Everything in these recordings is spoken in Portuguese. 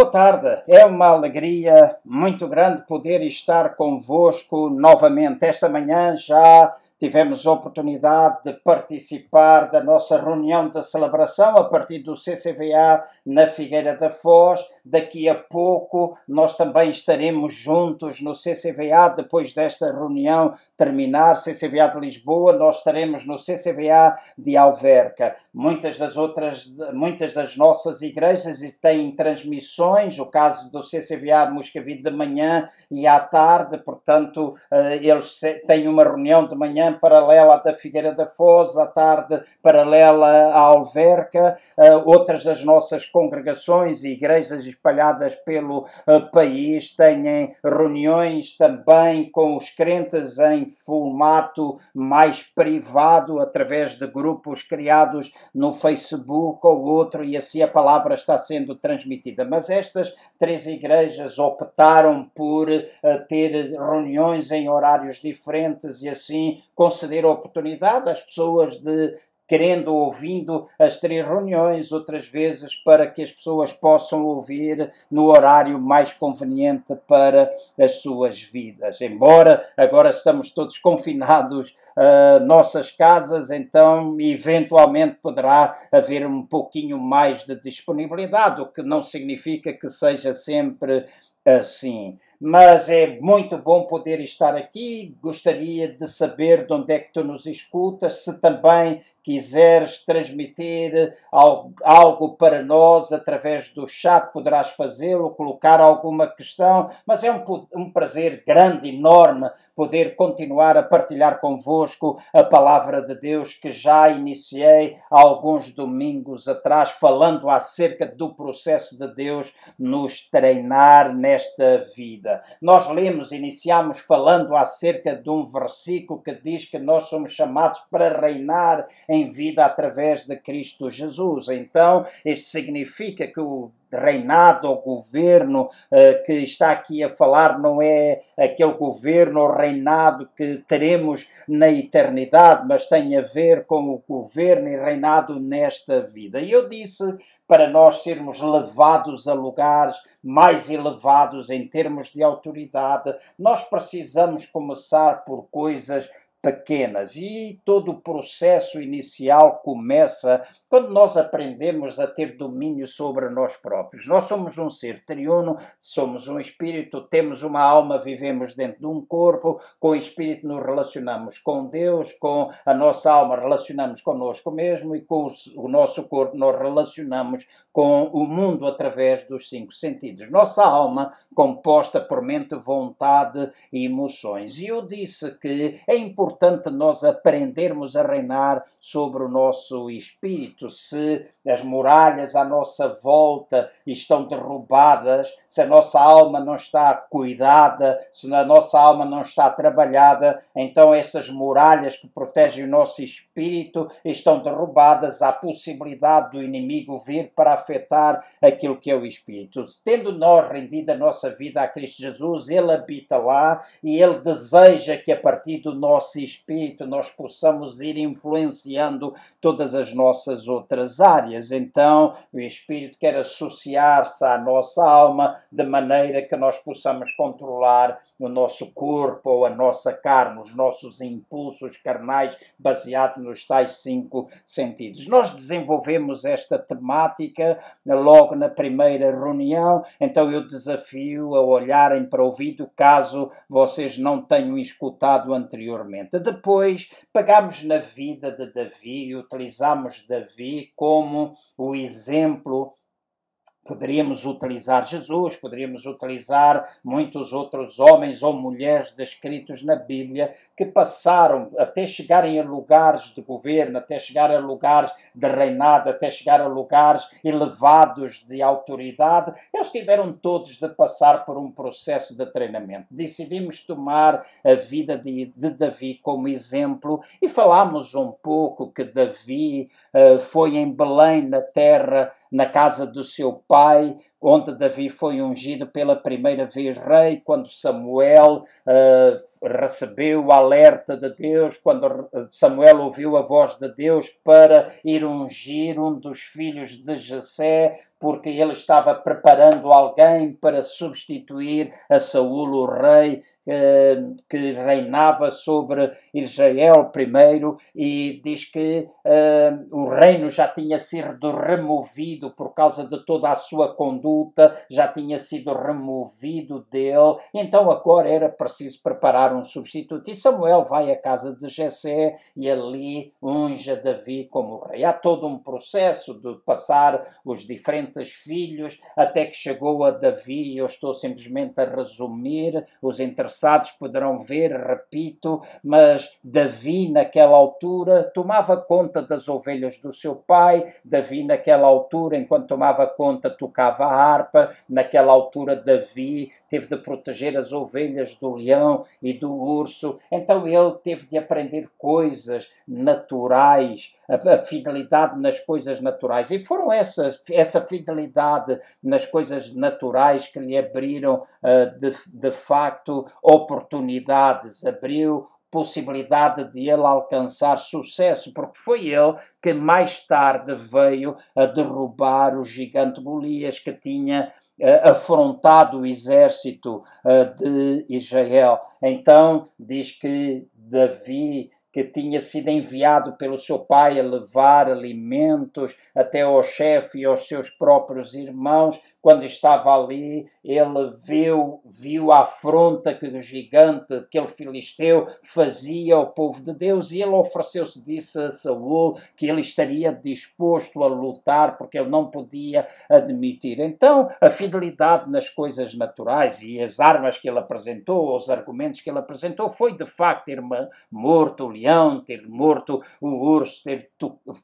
Boa tarde, é uma alegria muito grande poder estar convosco novamente. Esta manhã já tivemos a oportunidade de participar da nossa reunião de celebração a partir do CCVA na Figueira da Foz. Daqui a pouco nós também estaremos juntos no CCVA depois desta reunião terminar, CCVA de Lisboa, nós estaremos no CCVA de Alverca. Muitas das outras, muitas das nossas igrejas têm transmissões, o caso do CCVA de Moscavide de manhã e à tarde, portanto, eh, eles têm uma reunião de manhã paralela à da Figueira da Foz, à tarde paralela à Alverca. Eh, outras das nossas congregações e igrejas espalhadas pelo eh, país têm reuniões também com os crentes em formato mais privado, através de grupos criados no Facebook ou outro, e assim a palavra está sendo transmitida. Mas estas três igrejas optaram por uh, ter reuniões em horários diferentes e assim conceder oportunidade às pessoas de querendo, ouvindo as três reuniões, outras vezes para que as pessoas possam ouvir no horário mais conveniente para as suas vidas. Embora agora estamos todos confinados a uh, nossas casas, então eventualmente poderá haver um pouquinho mais de disponibilidade, o que não significa que seja sempre assim mas é muito bom poder estar aqui. Gostaria de saber de onde é que tu nos escutas, se também quiseres transmitir algo para nós através do chat, poderás fazê-lo, colocar alguma questão, mas é um, um, prazer grande, enorme, poder continuar a partilhar convosco a palavra de Deus que já iniciei há alguns domingos atrás, falando acerca do processo de Deus nos treinar nesta vida. Nós lemos, iniciamos falando acerca de um versículo que diz que nós somos chamados para reinar em vida através de Cristo Jesus. Então, isto significa que o reinado ou governo uh, que está aqui a falar não é aquele governo ou reinado que teremos na eternidade, mas tem a ver com o governo e reinado nesta vida. E eu disse para nós sermos levados a lugares mais elevados em termos de autoridade, nós precisamos começar por coisas pequenas e todo o processo inicial começa quando nós aprendemos a ter domínio sobre nós próprios. Nós somos um ser triuno, somos um espírito, temos uma alma, vivemos dentro de um corpo, com o espírito nos relacionamos com Deus, com a nossa alma relacionamos conosco mesmo e com o nosso corpo nós relacionamos com o mundo através dos cinco sentidos. Nossa alma composta por mente, vontade e emoções. E eu disse que é importante nós aprendermos a reinar sobre o nosso espírito. Se as muralhas à nossa volta estão derrubadas, se a nossa alma não está cuidada, se a nossa alma não está trabalhada, então essas muralhas que protegem o nosso espírito estão derrubadas. Há possibilidade do inimigo vir para afetar aquilo que é o espírito. Tendo nós rendido a nossa vida a Cristo Jesus, Ele habita lá e Ele deseja que a partir do nosso espírito nós possamos ir influenciando todas as nossas outras áreas. Então, o espírito quer associar-se à nossa alma de maneira que nós possamos controlar o nosso corpo ou a nossa carne, os nossos impulsos carnais baseados nos tais cinco sentidos. Nós desenvolvemos esta temática logo na primeira reunião, então eu desafio a olharem para o vídeo caso vocês não tenham escutado anteriormente. Depois, pegamos na vida de Davi e utilizamos Davi como o exemplo Poderíamos utilizar Jesus, poderíamos utilizar muitos outros homens ou mulheres descritos na Bíblia que passaram até chegarem a lugares de governo, até chegar a lugares de reinado, até chegar a lugares elevados de autoridade. Eles tiveram todos de passar por um processo de treinamento. Decidimos tomar a vida de, de Davi como exemplo e falámos um pouco que Davi uh, foi em Belém, na terra na casa do seu pai, onde Davi foi ungido pela primeira vez rei, quando Samuel uh, recebeu o alerta de Deus, quando Samuel ouviu a voz de Deus para ir ungir um dos filhos de Jessé, porque ele estava preparando alguém para substituir a Saul, o rei, que reinava sobre Israel primeiro e diz que uh, o reino já tinha sido removido por causa de toda a sua conduta, já tinha sido removido dele, então agora era preciso preparar um substituto. E Samuel vai à casa de Jessé e ali unge Davi como rei. Há todo um processo de passar os diferentes filhos até que chegou a Davi, eu estou simplesmente a resumir, os interessados poderão ver, repito, mas Davi naquela altura tomava conta das ovelhas do seu pai, Davi naquela altura, enquanto tomava conta, tocava a harpa, naquela altura Davi teve de proteger as ovelhas do leão e do urso, então ele teve de aprender coisas naturais, a, fidelidade nas coisas naturais. E foram essas, essa fidelidade nas coisas naturais que lhe abriram, uh, de, de facto, oportunidades, abriu possibilidade de ele alcançar sucesso, porque foi ele que mais tarde veio a derrubar o gigante Golias que tinha uh, afrontado o exército uh, de Israel. Então diz que Davi que tinha sido enviado pelo seu pai a levar alimentos até ao chefe e aos seus próprios irmãos, quando estava ali, ele viu, viu a afronta que o gigante, aquele filisteu, fazia ao povo de Deus e ele ofereceu-se, disse a Saul que ele estaria disposto a lutar porque ele não podia admitir. Então, a fidelidade nas coisas naturais e as armas que ele apresentou, os argumentos que ele apresentou, foi de facto ter morto o leão, ter morto o urso, ter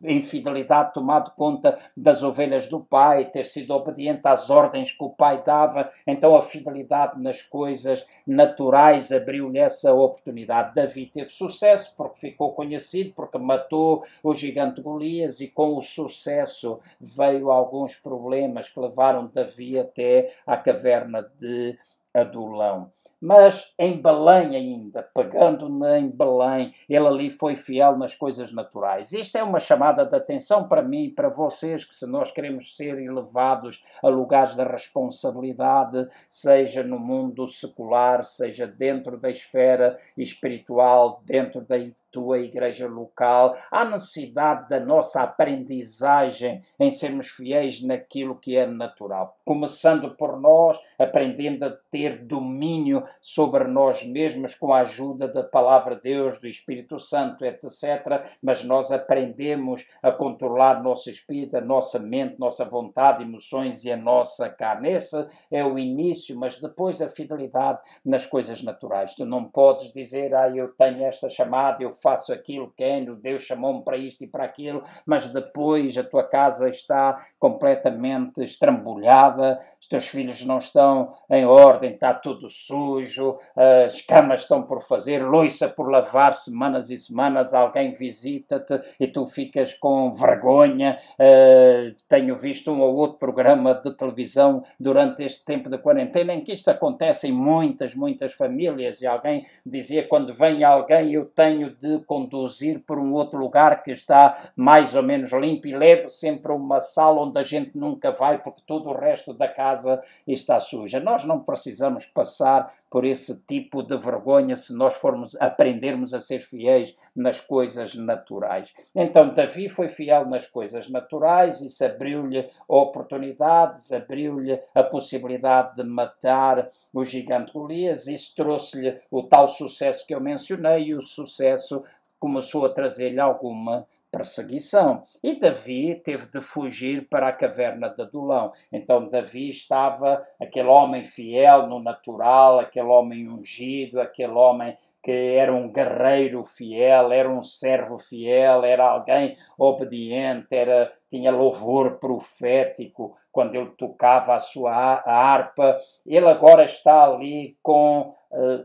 em fidelidade tomado conta das ovelhas do pai, ter sido obediente às ordens que o pai dava, então a fidelidade nas coisas naturais abriu-lhe essa oportunidade. Davi teve sucesso porque ficou conhecido, porque matou o gigante Golias e com o sucesso veio alguns problemas que levaram Davi até à caverna de Adulão mas em Belém ainda, pegando em Belém, ele ali foi fiel nas coisas naturais. Isto é uma chamada de atenção para mim e para vocês, que se nós queremos ser elevados a lugares da responsabilidade, seja no mundo secular, seja dentro da esfera espiritual, dentro da tua igreja local, há necessidade da nossa aprendizagem em sermos fiéis naquilo que é natural. Começando por nós, aprendendo a ter domínio sobre nós mesmos com a ajuda da palavra de Deus, do Espírito Santo, etc. Mas nós aprendemos a controlar nosso espírito, a nossa mente, nossa vontade, emoções e a nossa carne. Esse é o início, mas depois a fidelidade nas coisas naturais. Tu não podes dizer, ah, eu tenho esta chamada, eu faço aquilo, quero, Deus chamou-me para isto e para aquilo, mas depois a tua casa está completamente estrambulhada, os teus filhos não estão em ordem, está tudo sujo, as camas estão por fazer, loiça por lavar semanas e semanas, alguém visita-te e tu ficas com vergonha. Uh, tenho visto um ou outro programa de televisão durante este tempo de quarentena em que isto acontece em muitas, muitas famílias e alguém dizia quando vem alguém eu tenho de conduzir por um outro lugar que está mais ou menos limpo e levo sempre a uma sala onde a gente nunca vai porque todo o resto da casa está suja. Nós não precisamos passar por esse tipo de vergonha se nós formos aprendermos a ser fiéis nas coisas naturais. Então Davi foi fiel nas coisas naturais, isso abriu-lhe oportunidades, abriu-lhe a possibilidade de matar o gigante Golias, isso trouxe-lhe o tal sucesso que eu mencionei e o sucesso começou a trazer-lhe alguma perseguição. E Davi teve de fugir para a caverna de Adulão. Então Davi estava aquele homem fiel no natural, aquele homem ungido, aquele homem que era um guerreiro fiel, era um servo fiel, era alguém obediente, era tinha louvor profético quando ele tocava a sua harpa. Ele agora está ali com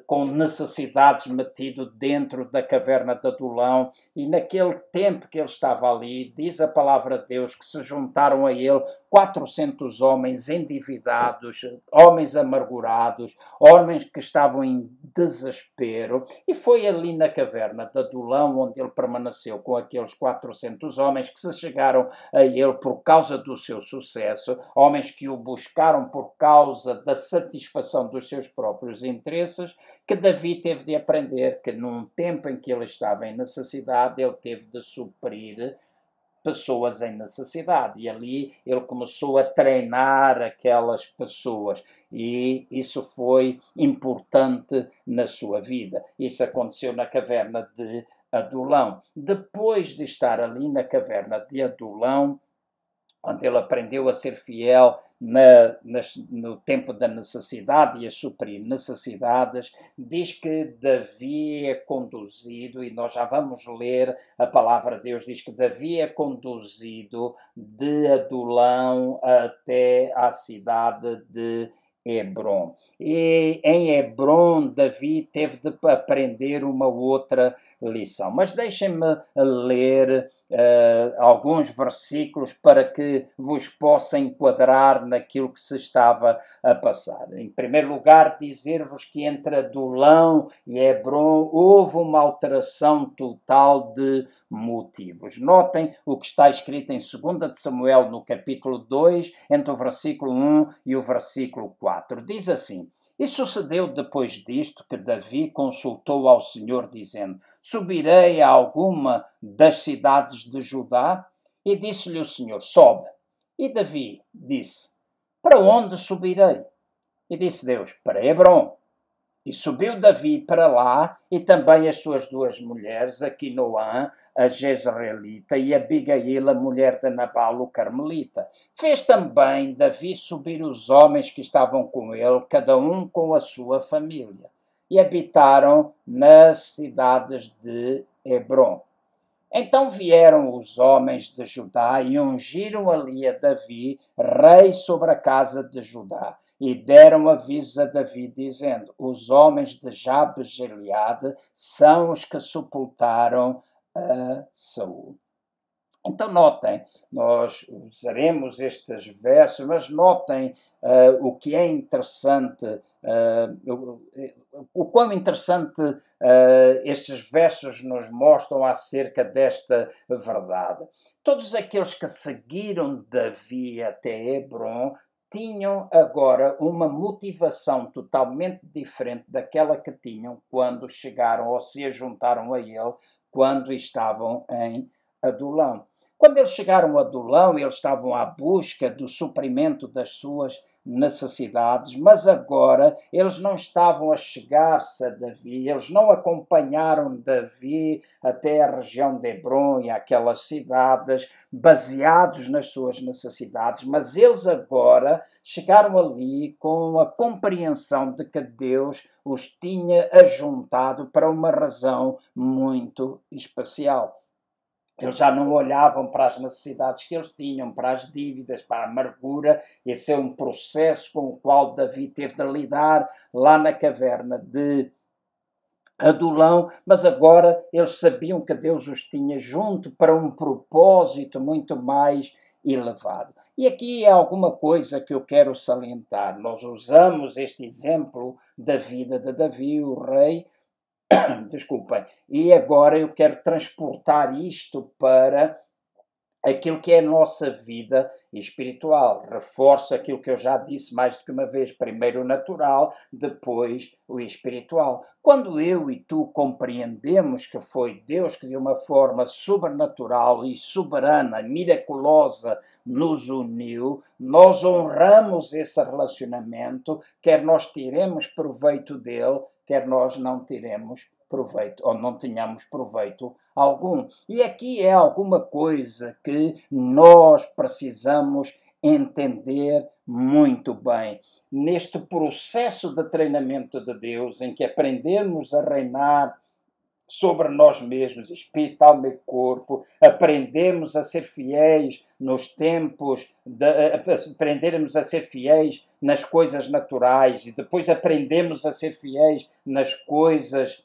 com necessidades metido dentro da caverna de Adulão, e naquele tempo que ele estava ali, diz a palavra de Deus que se juntaram a ele 400 homens endividados, homens amargurados, homens que estavam em desespero, e foi ali na caverna de Adulão onde ele permaneceu com aqueles 400 homens que se chegaram a ele por causa do seu sucesso, homens que o buscaram por causa da satisfação dos seus próprios interesses que Davi teve de aprender que num tempo em que ele estava em necessidade, ele teve de suprir pessoas em necessidade. E ali ele começou a treinar aquelas pessoas. E isso foi importante na sua vida. Isso aconteceu na caverna de Adulão. Depois de estar ali na caverna de Adulão, onde ele aprendeu a ser fiel na, no tempo da necessidade e a suprir necessidades, diz que Davi é conduzido, e nós já vamos ler a palavra de Deus, diz que Davi é conduzido de Adulão até a cidade de Hebron. E em Hebron, Davi teve de aprender uma outra lição. Mas deixem-me ler uh, alguns versículos para que vos possa enquadrar naquilo que se estava a passar. Em primeiro lugar, dizer-vos que entre Adulão e Hebron houve uma alteração total de motivos. Notem o que está escrito em 2 de Samuel, no capítulo 2, entre o versículo 1 e o versículo 4. Diz assim: e sucedeu depois disto que Davi consultou ao Senhor, dizendo: Subirei a alguma das cidades de Judá? E disse-lhe o Senhor: Sobe. E Davi disse: Para onde subirei? E disse Deus: Para Hebron. E subiu Davi para lá, e também as suas duas mulheres, Aquinoã, a Jezreelita, e Abigail, a mulher de Nabal, o Carmelita. Fez também Davi subir os homens que estavam com ele, cada um com a sua família, e habitaram nas cidades de Hebron. Então vieram os homens de Judá e ungiram ali a Davi, rei sobre a casa de Judá e deram aviso a Davi, dizendo: Os homens de Jabes Gileade são os que sepultaram a Saul. Então, notem, nós usaremos estes versos, mas notem uh, o que é interessante, o, o quão interessante uh, estes versos nos mostram acerca desta verdade. Todos aqueles que seguiram Davi até Hebron tinham agora uma motivação totalmente diferente daquela que tinham quando chegaram ou se juntaram a ele quando estavam em Adulão. Quando eles chegaram a Adulão, eles estavam à busca do suprimento das suas necessidades, mas agora eles não estavam a chegar-se a Davi, eles não acompanharam Davi até a região de Hebron e aquelas cidades, baseados nas suas necessidades, mas eles agora chegaram ali com a compreensão de que Deus os tinha ajuntado para uma razão muito especial. Eles já não olhavam para as necessidades que eles tinham, para as dívidas, para a amargura. Esse é um processo com o qual Davi teve de lidar lá na caverna de Adulão, mas agora eles sabiam que Deus os tinha junto para um propósito muito mais elevado. E aqui é alguma coisa que eu quero salientar. Nós usamos este exemplo da vida de Davi, o rei, desculpem. E agora eu quero transportar isto para aquilo que é a nossa vida espiritual. Reforço aquilo que eu já disse mais do que uma vez: primeiro o natural, depois o espiritual. Quando eu e tu compreendemos que foi Deus que de uma forma sobrenatural e soberana, miraculosa, nos uniu, nós honramos esse relacionamento, quer nós tiremos proveito dele, quer nós não tiremos proveito ou não tenhamos proveito algum. E aqui é alguma coisa que nós precisamos entender muito bem. Neste processo de treinamento de Deus, em que aprendemos a reinar sobre nós mesmos, espírito, alma e corpo, aprendemos a ser fiéis nos tempos, de, aprendermos a ser fiéis nas coisas naturais e depois aprendemos a ser fiéis nas coisas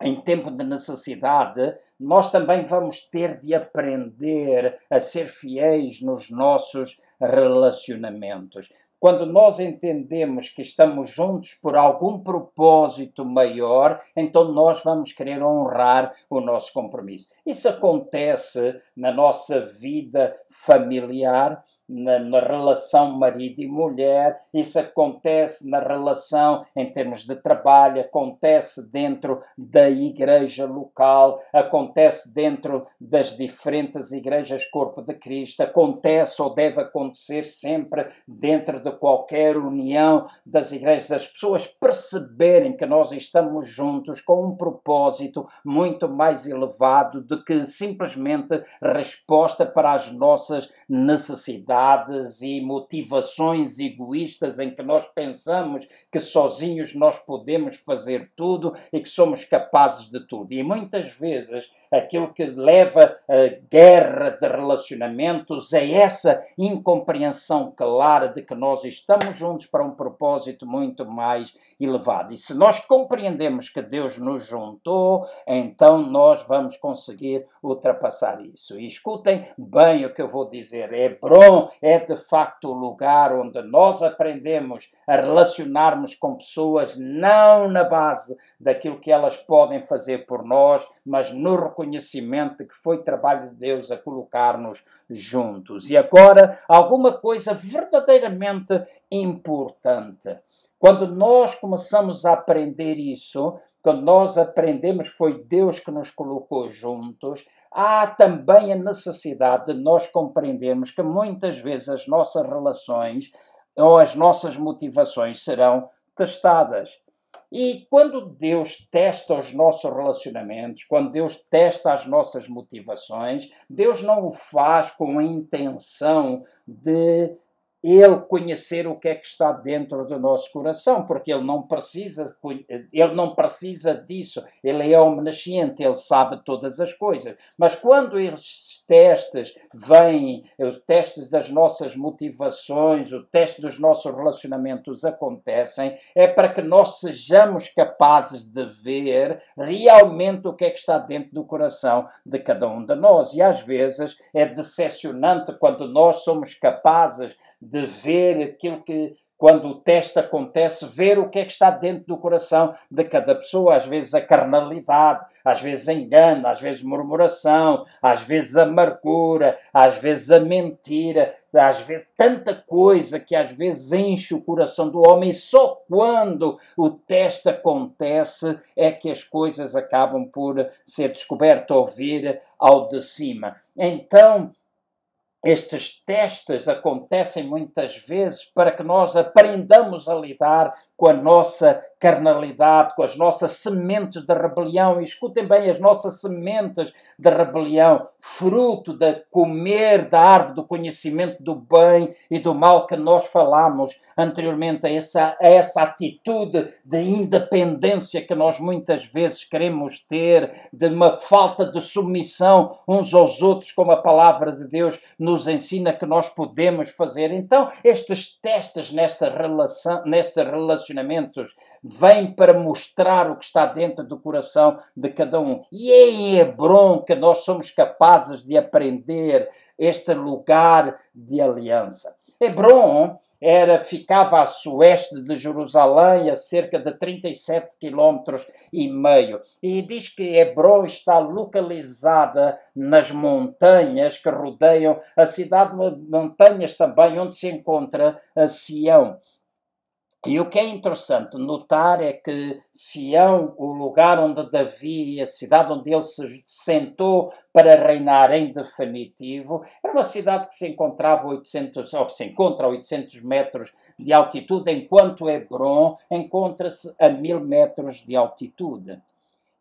em tempo de necessidade, nós também vamos ter de aprender a ser fiéis nos nossos relacionamentos. Quando nós entendemos que estamos juntos por algum propósito maior, então nós vamos querer honrar o nosso compromisso. Isso acontece na nossa vida familiar, na, na, relação marido e mulher, isso acontece na relação em termos de trabalho, acontece dentro da igreja local, acontece dentro das diferentes igrejas Corpo de Cristo, acontece ou deve acontecer sempre dentro de qualquer união das igrejas, as pessoas perceberem que nós estamos juntos com um propósito muito mais elevado do que simplesmente resposta para as nossas necessidades e motivações egoístas em que nós pensamos que sozinhos nós podemos fazer tudo e que somos capazes de tudo. E muitas vezes aquilo que leva a guerra de relacionamentos é essa incompreensão clara de que nós estamos juntos para um propósito muito mais elevado. E se nós compreendemos que Deus nos juntou, então nós vamos conseguir ultrapassar isso. E escutem bem o que eu vou dizer. Hebron é de facto o lugar onde nós aprendemos a relacionarmos com pessoas não na base daquilo que elas podem fazer por nós, mas no reconhecimento de que foi trabalho de Deus a colocar-nos juntos. E agora, alguma coisa verdadeiramente importante. Quando nós começamos a aprender isso, quando nós aprendemos foi Deus que nos colocou juntos, há também a necessidade de nós compreendermos que muitas vezes as nossas relações ou as nossas motivações serão testadas. E quando Deus testa os nossos relacionamentos, quando Deus testa as nossas motivações, Deus não o faz com a intenção de ele conhecer o que é que está dentro do nosso coração, porque ele não precisa, ele não precisa disso. Ele é omnisciente, ele sabe todas as coisas. Mas quando estes testes vêm, os testes das nossas motivações, o teste dos nossos relacionamentos acontecem, é para que nós sejamos capazes de ver realmente o que é que está dentro do coração de cada um de nós. E às vezes é decepcionante quando nós somos capazes de ver aquilo que, quando o teste acontece, ver o que é que está dentro do coração de cada pessoa. Às vezes a carnalidade, às vezes engano, às vezes murmuração, às vezes amargura, às vezes a mentira, às vezes tanta coisa que às vezes enche o coração do homem. E só quando o teste acontece é que as coisas acabam por ser descobertas ou vir ao de cima. Então, estes testes acontecem muitas vezes para que nós aprendamos a lidar com a nossa carnalidade, com as nossas sementes de rebelião. E escutem bem, as nossas sementes de rebelião, fruto de comer da árvore do conhecimento do bem e do mal que nós falamos anteriormente, a essa, a essa atitude de independência que nós muitas vezes queremos ter, de uma falta de submissão uns aos outros, como a palavra de Deus nos ensina que nós podemos fazer. Então, estes testes nessa relação, nessa relacionamentos vem para mostrar o que está dentro do coração de cada um. E é em Hebron que nós somos capazes de aprender este lugar de aliança. Hebron era ficava a sueste de Jerusalém, a cerca de 37 quilómetros e meio. E diz que Hebron está localizada nas montanhas que rodeiam a cidade, montanhas também onde se encontra a Sião. E o que é interessante notar é que Sião, o lugar onde Davi, a cidade onde ele se sentou para reinar em definitivo, era uma cidade que se encontrava 800, ou se encontra a 800 metros de altitude, enquanto Hebron encontra-se a mil metros de altitude.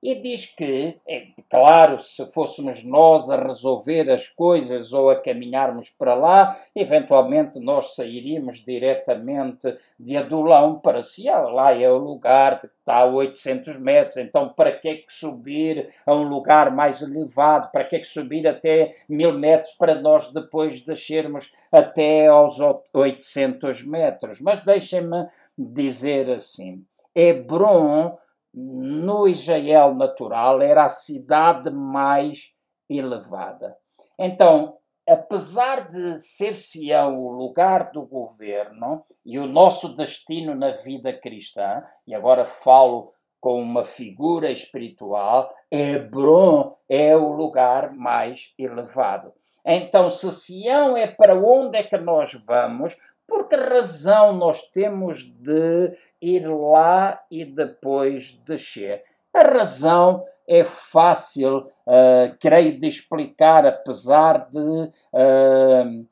E diz que, é claro, se fôssemos nós a resolver as coisas ou a caminharmos para lá, eventualmente nós sairíamos diretamente de Adulão para Sião. Lá é o lugar que está a 800 metros, então para que é que subir a um lugar mais elevado? Para que é que subir até mil metros para nós depois descermos até aos 800 metros? Mas deixem-me dizer assim, Hebron no Israel natural, era a cidade mais elevada. Então, apesar de ser Sião o lugar do governo e o nosso destino na vida cristã, e agora falo com uma figura espiritual, Hebron é o lugar mais elevado. Então, se Sião é para onde é que nós vamos, por que razão nós temos de ir lá e depois descer? A razão é fácil, uh, creio, de explicar, apesar de uh,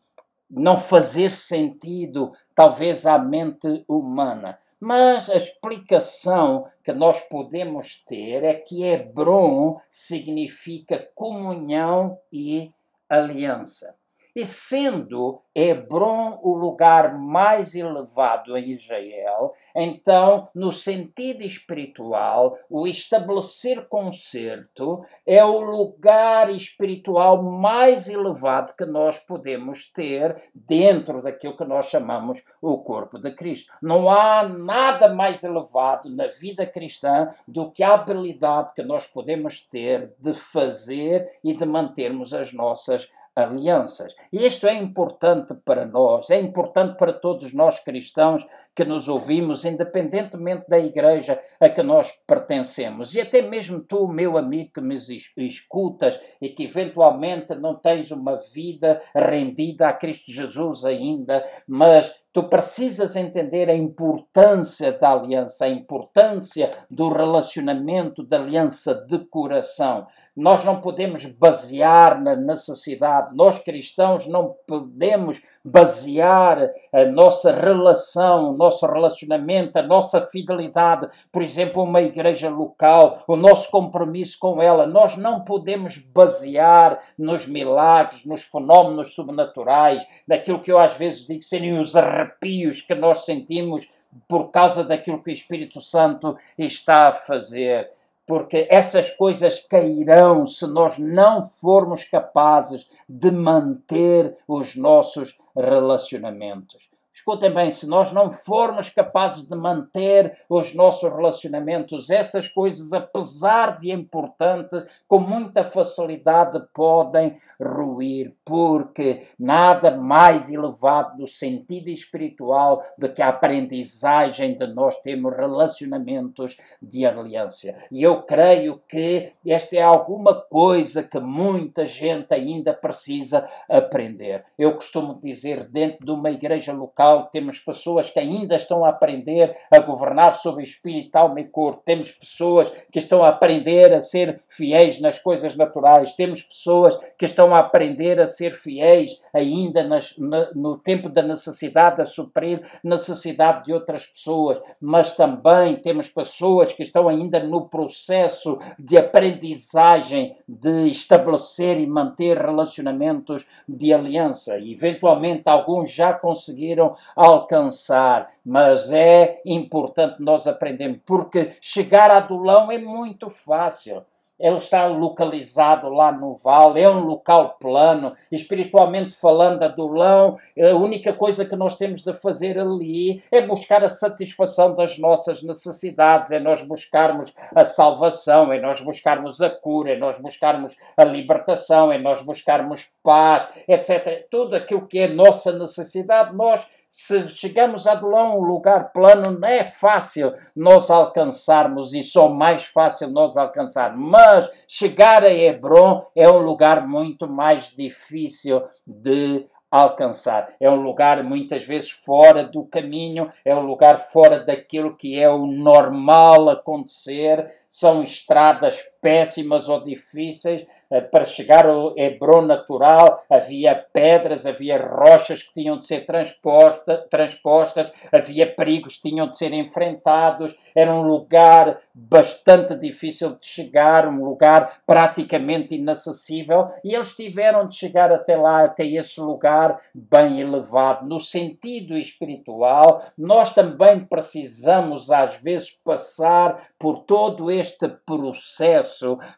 não fazer sentido, talvez, à mente humana. Mas a explicação que nós podemos ter é que Hebron significa comunhão e aliança. E sendo Hebron o lugar mais elevado em Israel, então, no sentido espiritual, o estabelecer concerto é o lugar espiritual mais elevado que nós podemos ter dentro daquilo que nós chamamos o corpo de Cristo. Não há nada mais elevado na vida cristã do que a habilidade que nós podemos ter de fazer e de mantermos as nossas alianças. E isto é importante para nós, é importante para todos nós cristãos que nos ouvimos, independentemente da igreja a que nós pertencemos. E até mesmo tu, meu amigo que me escutas e que eventualmente não tens uma vida rendida a Cristo Jesus ainda, mas Tu precisas entender a importância da aliança, a importância do relacionamento, da aliança de coração. Nós não podemos basear na necessidade, nós cristãos não podemos basear a nossa relação, o nosso relacionamento, a nossa fidelidade, por exemplo, uma igreja local, o nosso compromisso com ela. Nós não podemos basear nos milagres, nos fenómenos sobrenaturais, naquilo que eu às vezes digo serem os arrepios que nós sentimos por causa daquilo que o Espírito Santo está a fazer porque essas coisas cairão se nós não formos capazes de manter os nossos relacionamentos. Escutem bem, se nós não formos capazes de manter os nossos relacionamentos, essas coisas, apesar de importantes, com muita facilidade podem ruir, porque nada mais elevado no sentido espiritual do que a aprendizagem de nós termos relacionamentos de aliança. E eu creio que esta é alguma coisa que muita gente ainda precisa aprender. Eu costumo dizer, dentro de uma igreja local, temos pessoas que ainda estão a aprender a governar sobre espírito, alma e corpo. Temos pessoas que estão a aprender a ser fiéis nas coisas naturais. Temos pessoas que estão a aprender a ser fiéis ainda nas, no tempo da necessidade, a suprir necessidade de outras pessoas, mas também temos pessoas que estão ainda no processo de aprendizagem de estabelecer e manter relacionamentos de aliança. E, eventualmente, alguns já conseguiram alcançar, mas é importante nós aprendermos, porque chegar a Adulão é muito fácil ele está localizado lá no vale, é um local plano, espiritualmente falando, Adulão, a única coisa que nós temos de fazer ali é buscar a satisfação das nossas necessidades, é nós buscarmos a salvação, é nós buscarmos a cura, é nós buscarmos a libertação, é nós buscarmos paz, etc. Tudo aquilo que é nossa necessidade, nós se chegamos a Belém, um lugar plano, não é fácil nós alcançarmos e só mais fácil nós alcançar. Mas chegar a Hebron é um lugar muito mais difícil de alcançar. É um lugar muitas vezes fora do caminho, é um lugar fora daquilo que é o normal acontecer, são estradas péssimas ou difíceis, eh, para chegar ao Hebron natural havia pedras, havia rochas que tinham de ser transposta, transpostas, havia perigos que tinham de ser enfrentados, era um lugar bastante difícil de chegar, um lugar praticamente inacessível, e eles tiveram de chegar até lá, até esse lugar bem elevado. No sentido espiritual, nós também precisamos às vezes passar por todo este processo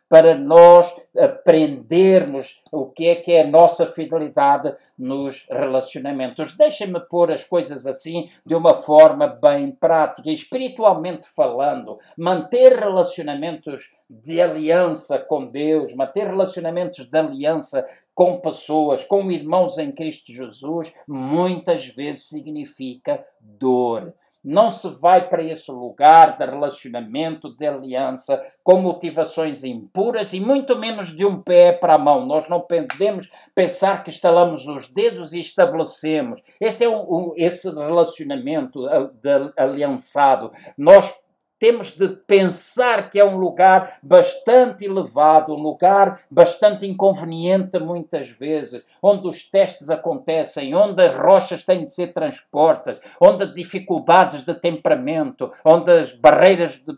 para nós aprendermos o que é que é a nossa fidelidade nos relacionamentos. Deixem-me pôr as coisas assim de uma forma bem prática. Espiritualmente falando, manter relacionamentos de aliança com Deus, manter relacionamentos de aliança com pessoas, com irmãos em Cristo Jesus, muitas vezes significa dor não se vai para esse lugar de relacionamento, de aliança, com motivações impuras e muito menos de um pé para a mão. Nós não podemos pensar que instalamos os dedos e estabelecemos. Este é um, um, esse relacionamento de aliançado. Nós temos de pensar que é um lugar bastante elevado, um lugar bastante inconveniente muitas vezes, onde os testes acontecem, onde as rochas têm de ser transportadas, onde as dificuldades de temperamento, onde as barreiras de,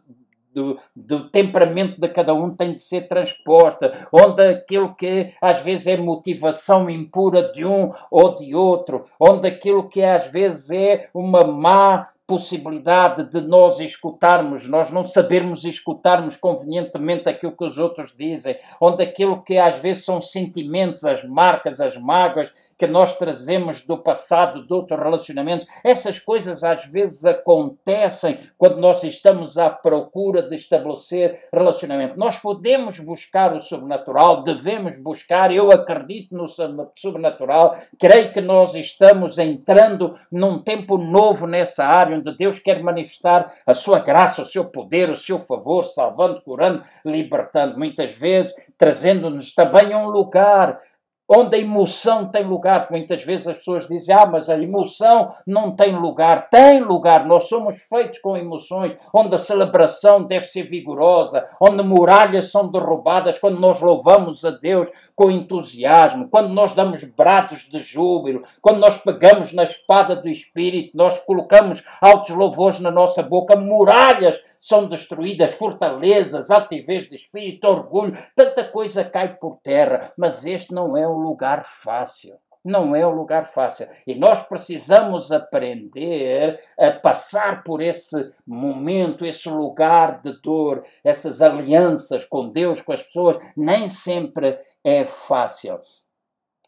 do, do, temperamento de cada um tem de ser transposta, onde aquilo que às vezes é motivação impura de um ou de outro, onde aquilo que às vezes é uma má possibilidade de nós escutarmos, nós não sabermos escutarmos convenientemente aquilo que os outros dizem, onde aquilo que às vezes são sentimentos, as marcas, as mágoas, que nós trazemos do passado, de outros relacionamentos. Essas coisas às vezes acontecem quando nós estamos à procura de estabelecer relacionamento. Nós podemos buscar o sobrenatural, devemos buscar, eu acredito no sobrenatural, creio que nós estamos entrando num tempo novo nessa área, onde Deus quer manifestar a sua graça, o seu poder, o seu favor, salvando, curando, libertando, muitas vezes trazendo-nos também a um lugar onde a emoção tem lugar. Muitas vezes as pessoas dizem: Ah, mas a emoção não tem lugar. Tem lugar, nós somos feitos com emoções, onde a celebração deve ser vigorosa, onde muralhas são derrubadas quando nós louvamos a Deus com entusiasmo, quando nós damos brados de júbilo, quando nós pegamos na espada do Espírito, nós colocamos altos louvores na nossa boca, muralhas são destruídas fortalezas, altivez de espírito, orgulho, tanta coisa cai por terra. Mas este não é um lugar fácil. Não é um lugar fácil. E nós precisamos aprender a passar por esse momento, esse lugar de dor, essas alianças com Deus, com as pessoas. Nem sempre é fácil.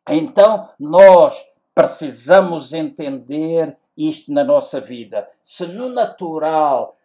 Então, nós precisamos entender isto na nossa vida. Se no natural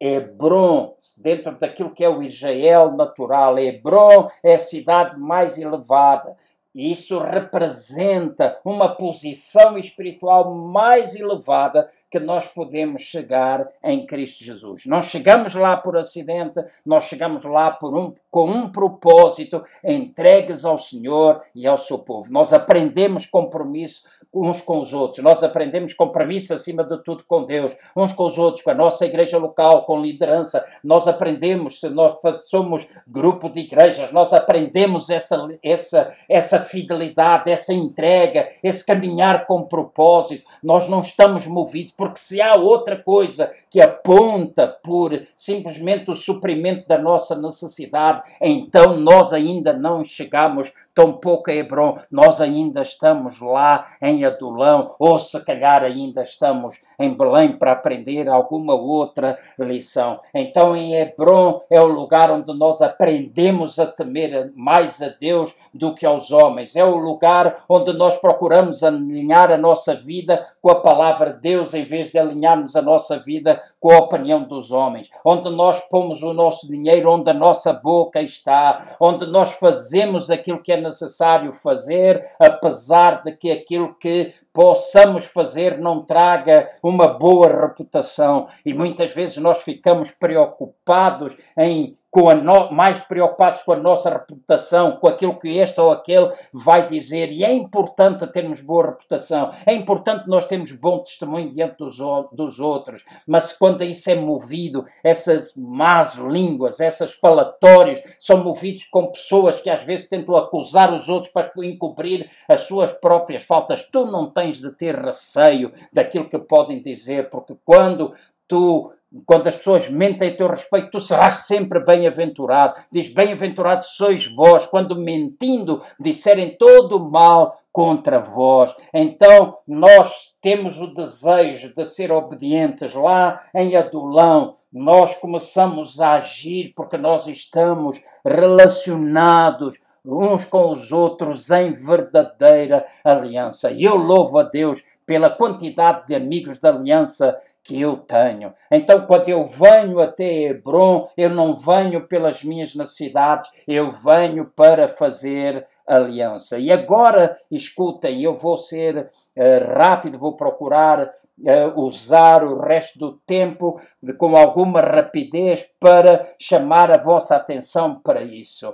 Hebron, dentro daquilo que é o Israel natural, Hebron é a cidade mais elevada. Isso representa uma posição espiritual mais elevada que nós podemos chegar em Cristo Jesus. Nós chegamos lá por acidente, nós chegamos lá por um, com um propósito entregues ao Senhor e ao seu povo. Nós aprendemos compromisso uns com os outros. Nós aprendemos compromisso acima de tudo com Deus, uns com os outros, com a nossa igreja local, com liderança. Nós aprendemos, se nós somos grupo de igrejas, nós aprendemos essa, essa, essa fidelidade, essa entrega, esse caminhar com propósito. Nós não estamos movidos, porque se há outra coisa que aponta por simplesmente o suprimento da nossa necessidade, então nós ainda não chegamos tampouco a Hebron, nós ainda estamos lá em Adulão, ou se calhar ainda estamos em Belém para aprender alguma outra lição. Então, em Hebron é o lugar onde nós aprendemos a temer mais a Deus do que aos homens. É o lugar onde nós procuramos alinhar a nossa vida com a palavra de Deus em vez de alinharmos a nossa vida com a opinião dos homens. Onde nós pomos o nosso dinheiro onde a nossa boca está, onde nós fazemos aquilo que é necessário fazer, apesar de que aquilo que possamos fazer não traga uma boa reputação. E muitas vezes nós ficamos preocupados em com a no... mais preocupados com a nossa reputação, com aquilo que este ou aquele vai dizer. E é importante termos boa reputação, é importante nós termos bom testemunho diante dos, dos outros, mas quando isso é movido, essas más línguas, esses falatórios, são movidos com pessoas que às vezes tentam acusar os outros para encobrir as suas próprias faltas, tu não tens de ter receio daquilo que podem dizer, porque quando tu quando as pessoas mentem a teu respeito, tu serás sempre bem-aventurado. Diz: Bem-aventurado sois vós, quando mentindo disserem todo o mal contra vós. Então nós temos o desejo de ser obedientes lá em Adulão. Nós começamos a agir porque nós estamos relacionados uns com os outros em verdadeira aliança. E eu louvo a Deus pela quantidade de amigos da aliança que eu tenho. Então, quando eu venho até Hebron, eu não venho pelas minhas necessidades, eu venho para fazer aliança. E agora, escutem, eu vou ser uh, rápido, vou procurar uh, usar o resto do tempo com alguma rapidez para chamar a vossa atenção para isso.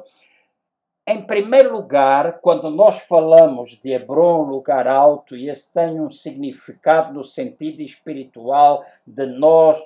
Em primeiro lugar, quando nós falamos de Hebron, lugar alto, e esse tem um significado no sentido espiritual de nós,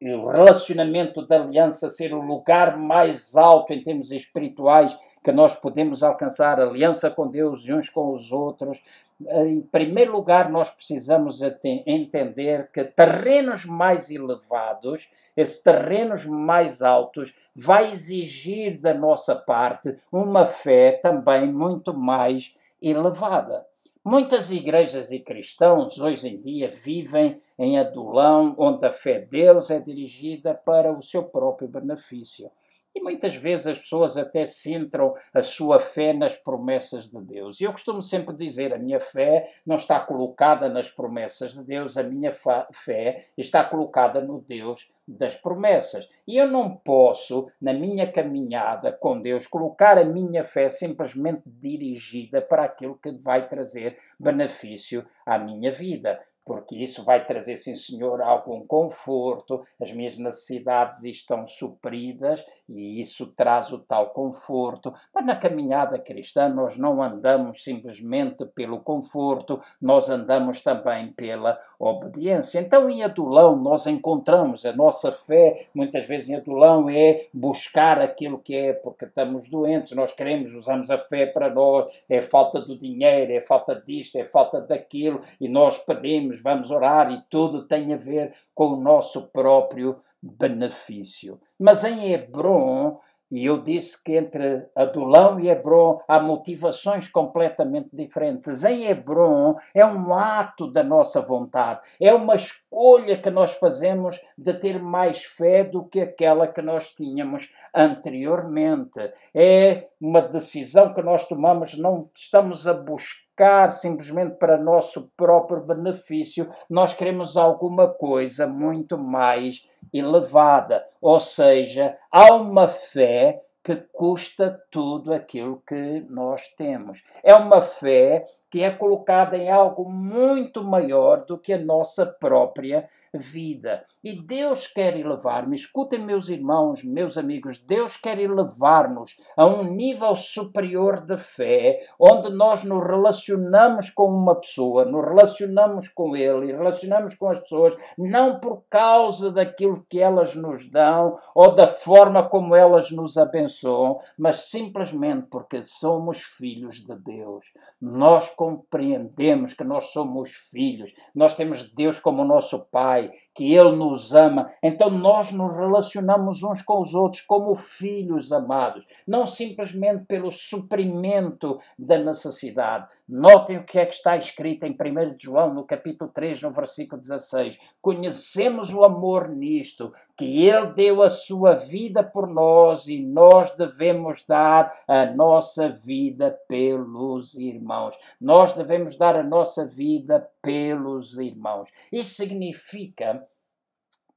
o relacionamento da aliança ser o lugar mais alto em termos espirituais que nós podemos alcançar, aliança com Deus e uns com os outros. Em primeiro lugar, nós precisamos entender que terrenos mais elevados, esses terrenos mais altos, vai exigir da nossa parte uma fé também muito mais elevada. Muitas igrejas e cristãos hoje em dia vivem em adulão, onde a fé deles é dirigida para o seu próprio benefício. E muitas vezes as pessoas até centram a sua fé nas promessas de Deus. E eu costumo sempre dizer: a minha fé não está colocada nas promessas de Deus, a minha fé está colocada no Deus das promessas. E eu não posso, na minha caminhada com Deus, colocar a minha fé simplesmente dirigida para aquilo que vai trazer benefício à minha vida porque isso vai trazer, sim senhor, algum conforto, as minhas necessidades estão supridas e isso traz o tal conforto. Mas na caminhada cristã nós não andamos simplesmente pelo conforto, nós andamos também pela obediência. Então em Adulão nós encontramos a nossa fé, muitas vezes em Adulão é buscar aquilo que é, porque estamos doentes, nós queremos, usamos a fé para nós, é falta do dinheiro, é falta disto, é falta daquilo, e nós pedimos, vamos orar e tudo tem a ver com o nosso próprio benefício. Mas em Hebron, e eu disse que entre Adulão e Hebron há motivações completamente diferentes. Em Hebron é um ato da nossa vontade, é uma escolha que nós fazemos de ter mais fé do que aquela que nós tínhamos anteriormente. É uma decisão que nós tomamos, não estamos a buscar simplesmente para nosso próprio benefício, nós queremos alguma coisa muito mais elevada. Ou seja, há uma fé que custa tudo aquilo que nós temos. É uma fé que é colocada em algo muito maior do que a nossa própria vida. E Deus quer elevar-me. Escutem, meus irmãos, meus amigos, Deus quer elevar-nos a um nível superior de fé, onde nós nos relacionamos com uma pessoa, nos relacionamos com Ele, relacionamos com as pessoas, não por causa daquilo que elas nos dão ou da forma como elas nos abençoam, mas simplesmente porque somos filhos de Deus. Nós compreendemos que nós somos filhos, nós temos Deus como nosso Pai guy que Ele nos ama. Então nós nos relacionamos uns com os outros como filhos amados, não simplesmente pelo suprimento da necessidade. Notem o que é que está escrito em 1 João, no capítulo 3, no versículo 16. Conhecemos o amor nisto, que Ele deu a sua vida por nós e nós devemos dar a nossa vida pelos irmãos. Nós devemos dar a nossa vida pelos irmãos. Isso significa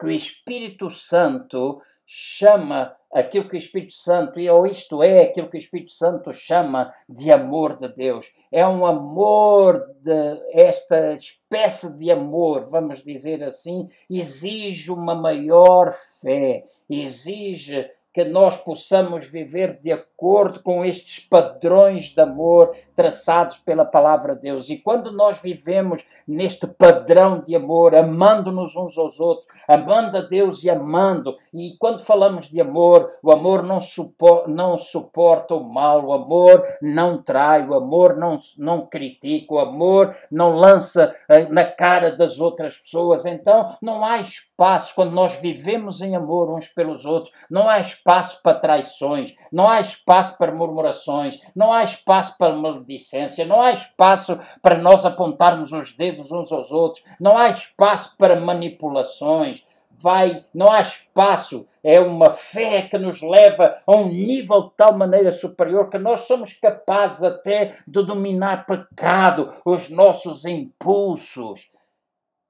que o Espírito Santo chama aquilo que o Espírito Santo, ou isto é aquilo que o Espírito Santo chama de amor de Deus. É um amor de esta espécie de amor, vamos dizer assim, exige uma maior fé, exige que nós possamos viver de acordo com estes padrões de amor traçados pela palavra de Deus. E quando nós vivemos neste padrão de amor, amando-nos uns aos outros, amando a Deus e amando, e quando falamos de amor, o amor não, suporta, não suporta o mal, o amor não trai, o amor não, não critica, o amor não lança eh, na cara das outras pessoas. Então, não há espaço quando nós vivemos em amor uns pelos outros, não há espaço para traições, não há espaço para murmurações, não há espaço para maledicência, não há espaço para nós apontarmos os dedos uns aos outros, não há espaço para manipulações. Vai, não há espaço, é uma fé que nos leva a um nível de tal maneira superior que nós somos capazes até de dominar pecado, os nossos impulsos,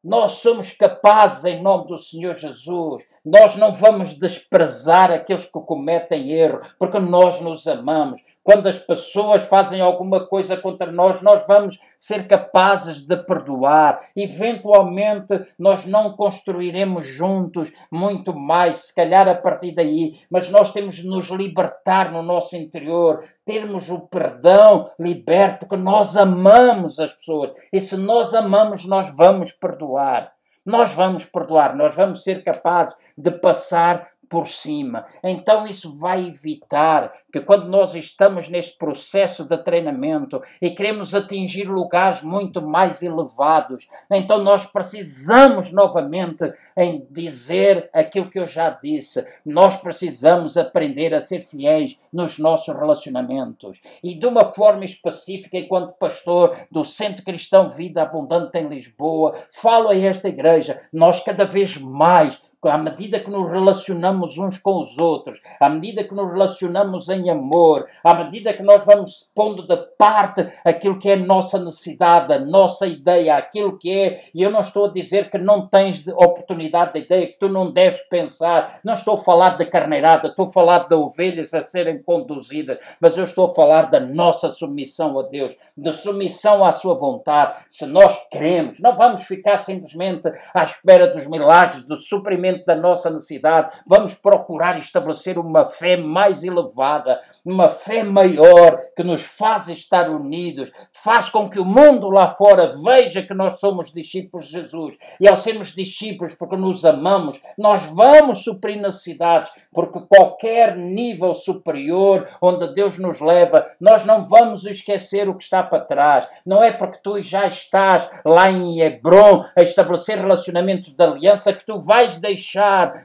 nós somos capazes, em nome do Senhor Jesus, nós não vamos desprezar aqueles que cometem erro, porque nós nos amamos. Quando as pessoas fazem alguma coisa contra nós, nós vamos ser capazes de perdoar. Eventualmente, nós não construiremos juntos muito mais, se calhar a partir daí, mas nós temos de nos libertar no nosso interior, termos o perdão liberto, porque nós amamos as pessoas. E se nós amamos, nós vamos perdoar. Nós vamos perdoar, nós vamos ser capazes de passar por cima. Então isso vai evitar que quando nós estamos neste processo de treinamento e queremos atingir lugares muito mais elevados, então nós precisamos novamente em dizer aquilo que eu já disse. Nós precisamos aprender a ser fiéis nos nossos relacionamentos. E de uma forma específica, enquanto pastor do Centro Cristão Vida Abundante em Lisboa, falo a esta igreja, nós cada vez mais à medida que nos relacionamos uns com os outros, à medida que nos relacionamos em amor, à medida que nós vamos pondo de parte aquilo que é nossa necessidade, a nossa ideia, aquilo que é, e eu não estou a dizer que não tens oportunidade de ideia, que tu não deves pensar, não estou a falar da carneirada, estou a falar de ovelhas a serem conduzidas, mas eu estou a falar da nossa submissão a Deus, de submissão à sua vontade. Se nós queremos, não vamos ficar simplesmente à espera dos milagres, do suprimento da nossa necessidade, vamos procurar estabelecer uma fé mais elevada, uma fé maior que nos faz estar unidos, faz com que o mundo lá fora veja que nós somos discípulos de Jesus. E ao sermos discípulos, porque nos amamos, nós vamos suprir necessidades, porque qualquer nível superior onde Deus nos leva, nós não vamos esquecer o que está para trás. Não é porque tu já estás lá em Hebron a estabelecer relacionamentos de aliança que tu vais deixar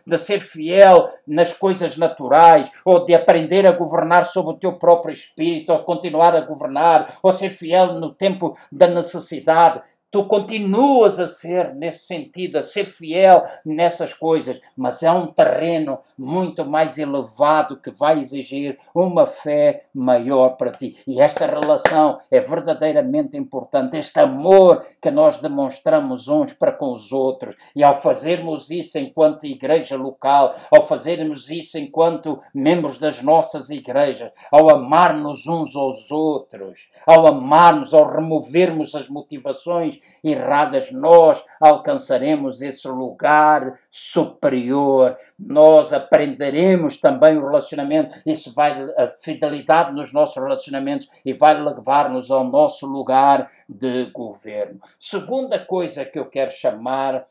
de ser fiel nas coisas naturais ou de aprender a governar sobre o teu próprio espírito, ou continuar a governar, ou ser fiel no tempo da necessidade tu continuas a ser nesse sentido, a ser fiel nessas coisas, mas é um terreno muito mais elevado que vai exigir uma fé maior para ti. E esta relação é verdadeiramente importante, este amor que nós demonstramos uns para com os outros. E ao fazermos isso enquanto igreja local, ao fazermos isso enquanto membros das nossas igrejas, ao amarmos uns aos outros, ao amarmos, ao removermos as motivações erradas, nós alcançaremos esse lugar superior. Nós aprenderemos também o relacionamento, isso vai a fidelidade nos nossos relacionamentos e vai levar-nos ao nosso lugar de governo. Segunda coisa que eu quero chamar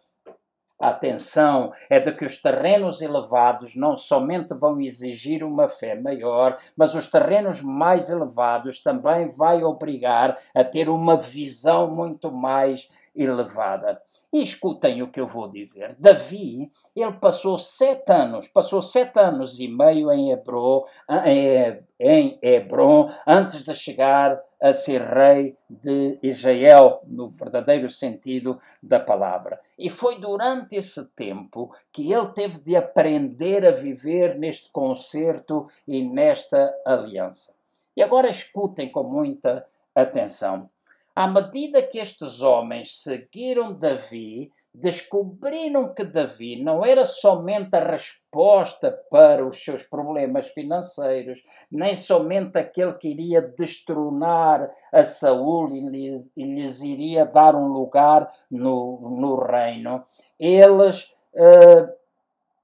atenção é de que os terrenos elevados não somente vão exigir uma fé maior, mas os terrenos mais elevados também vai obrigar a ter uma visão muito mais elevada. E escutem o que eu vou dizer. Davi, ele passou sete anos, passou sete anos e meio em Hebron, em Hebron antes de chegar a ser rei de Israel, no verdadeiro sentido da palavra. E foi durante esse tempo que ele teve de aprender a viver neste concerto e nesta aliança. E agora escutem com muita atenção. À medida que estes homens seguiram Davi, descobriram que Davi não era somente a resposta para os seus problemas financeiros, nem somente aquele que iria destronar a Saul e, lhes iria dar um lugar no, no reino. Eles uh,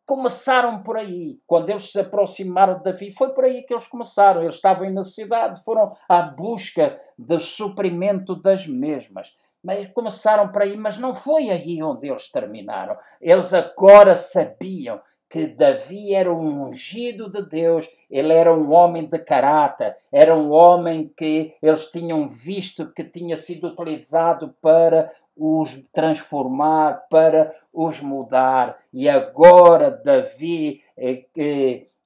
começaram por aí. Quando eles se aproximaram de Davi, foi por aí que eles começaram. Eles estavam na cidade, foram à busca do suprimento das mesmas mas começaram por aí, mas não foi aí onde eles terminaram. Eles agora sabiam que Davi era um ungido de Deus, ele era um homem de caráter, era um homem que eles tinham visto que tinha sido utilizado para os transformar, para os mudar. E agora Davi, eh,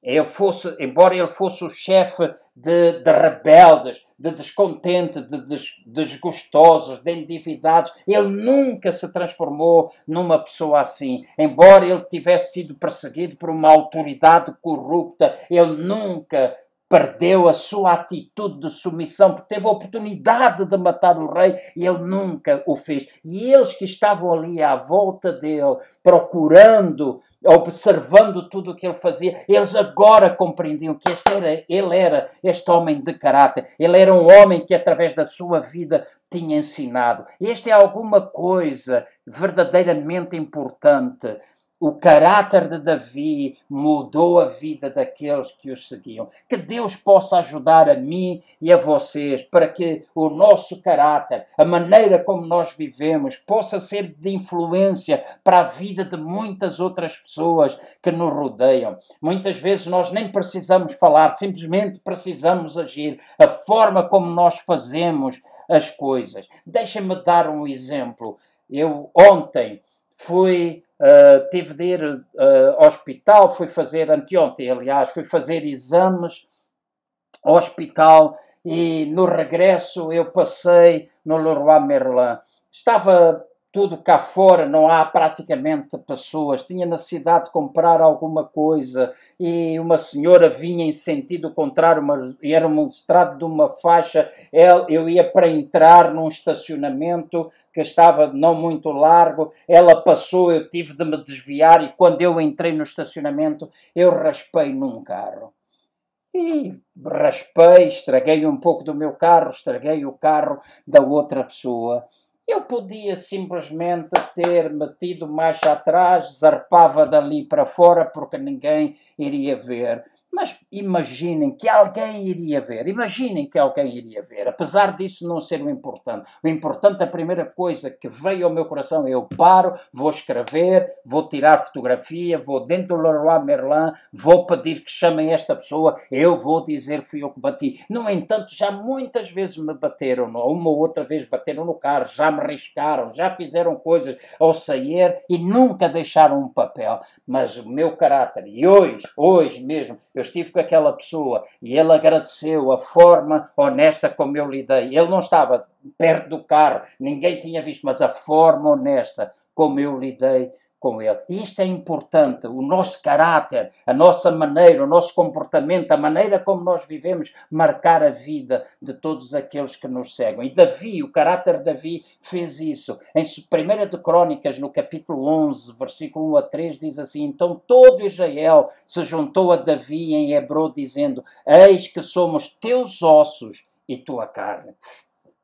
eh, fosse, embora ele fosse o chefe de, de, rebeldes, de descontente, de des, desgostosos, de endividados. Ele nunca se transformou numa pessoa assim. Embora ele tivesse sido perseguido por uma autoridade corrupta, ele nunca perdeu a sua atitude de submissão, porque teve a oportunidade de matar o rei e ele nunca o fez. E eles que estavam ali à volta dele, procurando observando tudo o que ele fazia, eles agora compreendiam que este era, ele era este homem de caráter, ele era um homem que através da sua vida tinha ensinado. Este é alguma coisa verdadeiramente importante o caráter de Davi mudou a vida daqueles que os seguiam. Que Deus possa ajudar a mim e a vocês para que o nosso caráter, a maneira como nós vivemos, possa ser de influência para a vida de muitas outras pessoas que nos rodeiam. Muitas vezes nós nem precisamos falar, simplesmente precisamos agir. A forma como nós fazemos as coisas. Deixa-me dar um exemplo. Eu ontem fui Uh, tive de ir uh, ao hospital, fui fazer, anteontem, aliás, fui fazer exames ao hospital e no regresso eu passei no Leroy Merlin. Estava tudo cá fora, não há praticamente pessoas. Tinha necessidade de comprar alguma coisa e uma senhora vinha em sentido contrário uma, e era mostrado de uma faixa. Eu ia para entrar num estacionamento que estava não muito largo, ela passou, eu tive de me desviar e quando eu entrei no estacionamento, eu raspei num carro. E raspei, estraguei um pouco do meu carro, estraguei o carro da outra pessoa. Eu podia simplesmente ter metido mais atrás, zarpava dali para fora porque ninguém iria ver. Mas imaginem que alguém iria ver, imaginem que alguém iria ver, apesar disso não ser o importante. O importante, a primeira coisa que veio ao meu coração eu paro, vou escrever, vou tirar fotografia, vou dentro do Leroy Merlin, vou pedir que chamem esta pessoa, eu vou dizer que fui eu que bati. No entanto, já muitas vezes me bateram, uma ou outra vez bateram no carro, já me riscaram, já fizeram coisas ao sair e nunca deixaram um papel. Mas o meu caráter, e hoje, hoje mesmo, eu estive com aquela pessoa e ele agradeceu a forma honesta como eu lidei. Ele não estava perto do carro, ninguém tinha visto, mas a forma honesta como eu lidei com ele. Isto é importante, o nosso caráter, a nossa maneira, o nosso comportamento, a maneira como nós vivemos, marcar a vida de todos aqueles que nos seguem. E Davi, o caráter de Davi fez isso. Em 1 de Crônicas, no capítulo 11, versículo 1 a 3, diz assim: Então todo Israel se juntou a Davi em Hebrão, dizendo: Eis que somos teus ossos e tua carne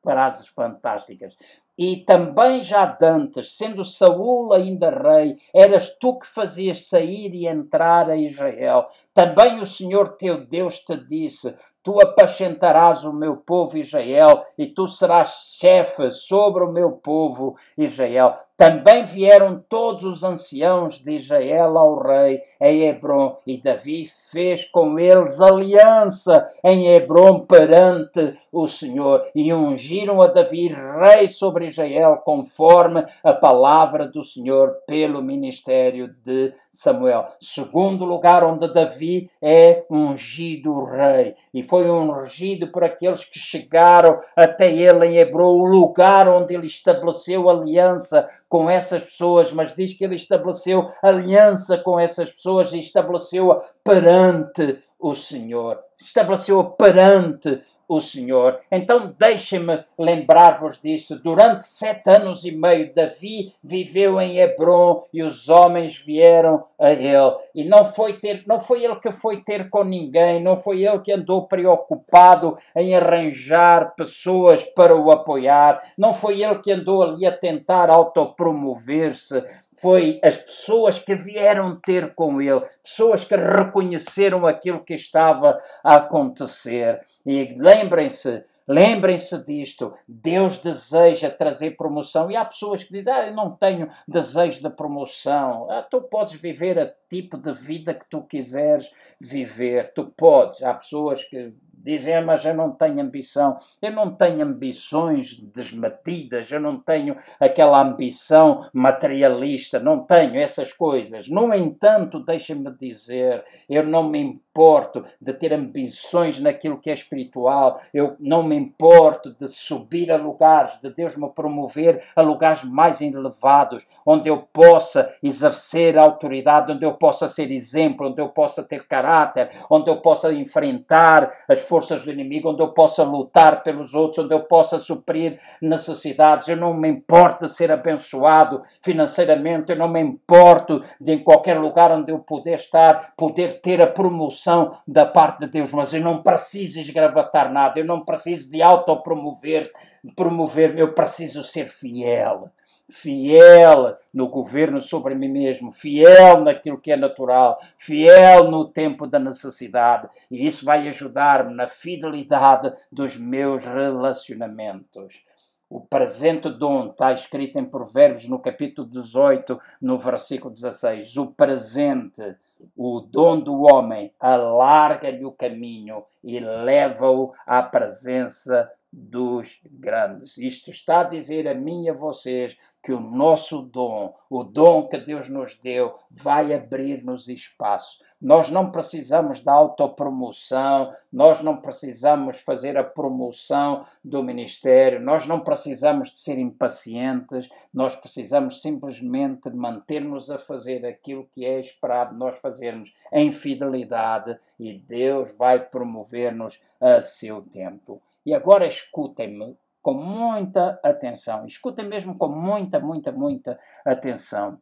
frases fantásticas. E também já dantes, sendo Saul ainda rei, eras tu que fazias sair e entrar a Israel. Também o Senhor teu Deus te disse: Tu apacentarás o meu povo Israel, e tu serás chefe sobre o meu povo Israel. Também vieram todos os anciãos de Israel ao rei em Hebron, e Davi fez com eles aliança em Hebron perante o Senhor, e ungiram a Davi rei sobre Israel, conforme a palavra do Senhor pelo ministério de Samuel. Segundo lugar onde Davi é ungido rei, e foi ungido por aqueles que chegaram até ele em Hebron, o lugar onde ele estabeleceu aliança com essas pessoas, mas diz que ele estabeleceu aliança com essas pessoas e estabeleceu-a perante o Senhor, estabeleceu-a perante o Senhor. Então deixem-me lembrar-vos disso. Durante sete anos e meio, Davi viveu em Hebron e os homens vieram a ele. E não foi, ter, não foi ele que foi ter com ninguém, não foi ele que andou preocupado em arranjar pessoas para o apoiar, não foi ele que andou ali a tentar autopromover-se, foi as pessoas que vieram ter com ele, pessoas que reconheceram aquilo que estava a acontecer. E lembrem-se, lembrem-se disto. Deus deseja trazer promoção. E há pessoas que dizem: Ah, eu não tenho desejo de promoção. Ah, tu podes viver a tipo de vida que tu quiseres viver. Tu podes. Há pessoas que dizem, ah, mas eu não tenho ambição, eu não tenho ambições desmedidas, eu não tenho aquela ambição materialista, não tenho essas coisas. No entanto, deixa-me dizer, eu não me importo de ter ambições naquilo que é espiritual, eu não me importo de subir a lugares, de Deus me promover a lugares mais elevados, onde eu possa exercer autoridade, onde eu possa ser exemplo, onde eu possa ter caráter, onde eu possa enfrentar as forças do inimigo, onde eu possa lutar pelos outros, onde eu possa suprir necessidades. Eu não me importo de ser abençoado financeiramente, eu não me importo de em qualquer lugar onde eu puder estar, poder ter a promoção da parte de Deus, mas eu não preciso esgravatar nada, eu não preciso de autopromover, promover, eu preciso ser fiel fiel no governo sobre mim mesmo, fiel naquilo que é natural, fiel no tempo da necessidade. E isso vai ajudar-me na fidelidade dos meus relacionamentos. O presente dom está escrito em Provérbios, no capítulo 18, no versículo 16. O presente, o dom do homem, alarga-lhe o caminho e leva-o à presença dos grandes. Isto está a dizer a mim e a vocês que o nosso dom, o dom que Deus nos deu, vai abrir-nos espaço. Nós não precisamos da autopromoção, nós não precisamos fazer a promoção do ministério, nós não precisamos de ser impacientes, nós precisamos simplesmente manter-nos a fazer aquilo que é esperado nós fazermos em fidelidade e Deus vai promover-nos a seu tempo. E agora escutem-me com muita atenção. Escutem mesmo com muita, muita, muita atenção.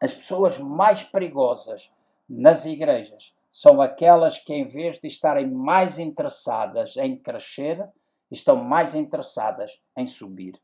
As pessoas mais perigosas nas igrejas são aquelas que, em vez de estarem mais interessadas em crescer, estão mais interessadas em subir.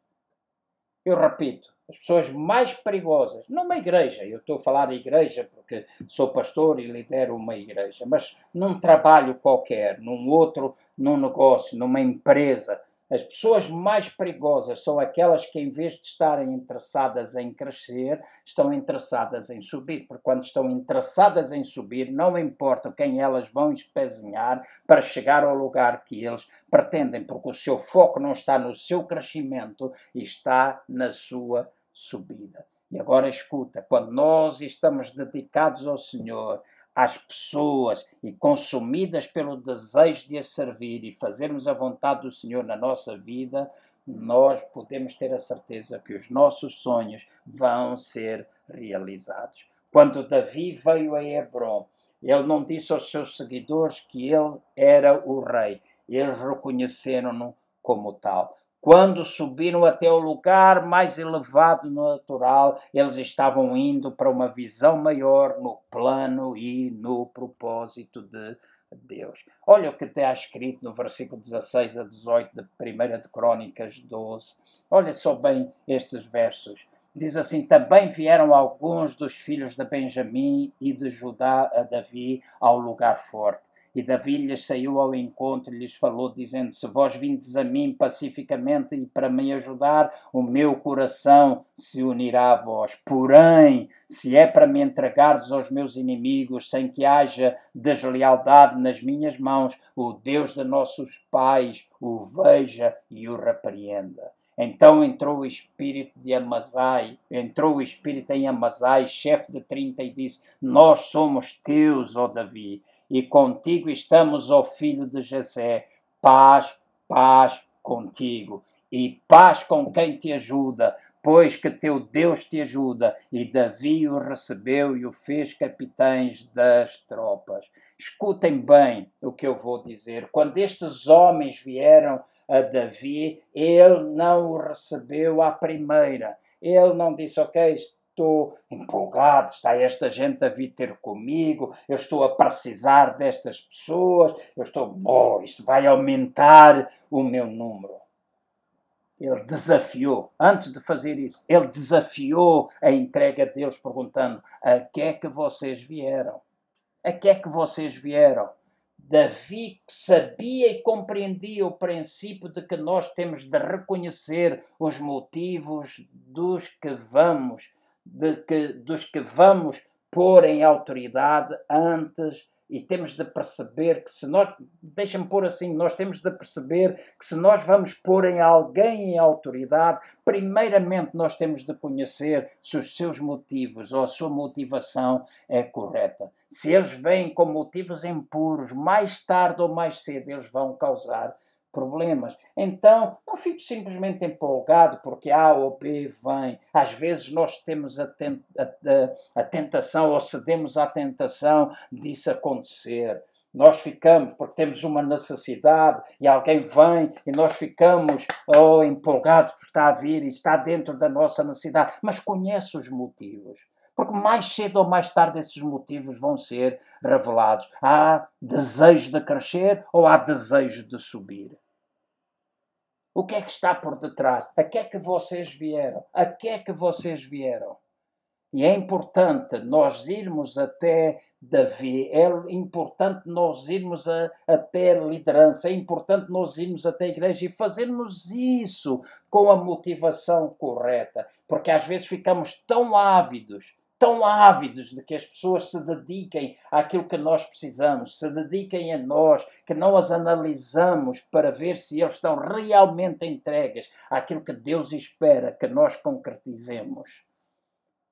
Eu repito, as pessoas mais perigosas, numa igreja, eu estou a falar de igreja porque sou pastor e lidero uma igreja, mas num trabalho qualquer, num outro, num negócio, numa empresa, as pessoas mais perigosas são aquelas que, em vez de estarem interessadas em crescer, estão interessadas em subir. Porque quando estão interessadas em subir, não importa quem elas vão espezinhar para chegar ao lugar que eles pretendem, porque o seu foco não está no seu crescimento, está na sua subida. E agora escuta: quando nós estamos dedicados ao Senhor, às pessoas e consumidas pelo desejo de a servir e fazermos a vontade do Senhor na nossa vida, nós podemos ter a certeza que os nossos sonhos vão ser realizados. Quando Davi veio a Hebron, ele não disse aos seus seguidores que ele era o rei, eles reconheceram-no como tal. Quando subiram até o lugar mais elevado no natural, eles estavam indo para uma visão maior no plano e no propósito de Deus. Olha o que está escrito no versículo 16 a 18 de 1 de Crônicas 12. Olha só bem estes versos. Diz assim: Também vieram alguns dos filhos de Benjamim e de Judá a Davi ao lugar forte e Davi lhes saiu ao encontro e lhes falou, dizendo: Se vós vindes a mim pacificamente e para me ajudar, o meu coração se unirá a vós. Porém, se é para me entregardes aos meus inimigos, sem que haja deslealdade nas minhas mãos, o Deus de nossos pais o veja e o repreenda. Então entrou o espírito de Amazai, entrou o espírito em Amazai, chefe de trinta, e disse: Nós somos teus, ó Davi e contigo estamos, ó filho de Jessé. Paz, paz contigo, e paz com quem te ajuda, pois que teu Deus te ajuda. E Davi o recebeu e o fez capitães das tropas. Escutem bem o que eu vou dizer. Quando estes homens vieram a Davi, ele não o recebeu à primeira. Ele não disse, ok, estou empolgado, está esta gente a vir ter comigo, eu estou a precisar destas pessoas, eu estou, oh, isto vai aumentar o meu número. Ele desafiou, antes de fazer isso, ele desafiou a entrega deles, perguntando: a que é que vocês vieram? A que é que vocês vieram? Davi sabia e compreendia o princípio de que nós temos de reconhecer os motivos dos que vamos, que, dos que vamos pôr em autoridade antes e temos de perceber que se nós, deixa-me pôr assim, nós temos de perceber que se nós vamos pôr em alguém em autoridade, primeiramente nós temos de conhecer se os seus motivos ou a sua motivação é correta. Se eles vêm com motivos impuros, mais tarde ou mais cedo eles vão causar problemas. Então, não fique simplesmente empolgado porque A ou B vem. Às vezes nós temos a, tent a, a, a tentação ou cedemos à tentação disso acontecer. Nós ficamos porque temos uma necessidade e alguém vem e nós ficamos oh, empolgados porque está a vir e está dentro da nossa necessidade. Mas conhece os motivos. Porque mais cedo ou mais tarde esses motivos vão ser revelados. Há desejo de crescer ou há desejo de subir? O que é que está por detrás? A que é que vocês vieram? A que é que vocês vieram? E é importante nós irmos até Davi, é importante nós irmos a, até a liderança, é importante nós irmos até a igreja e fazermos isso com a motivação correta, porque às vezes ficamos tão ávidos tão ávidos de que as pessoas se dediquem àquilo que nós precisamos, se dediquem a nós, que não as analisamos para ver se eles estão realmente entregues àquilo que Deus espera que nós concretizemos.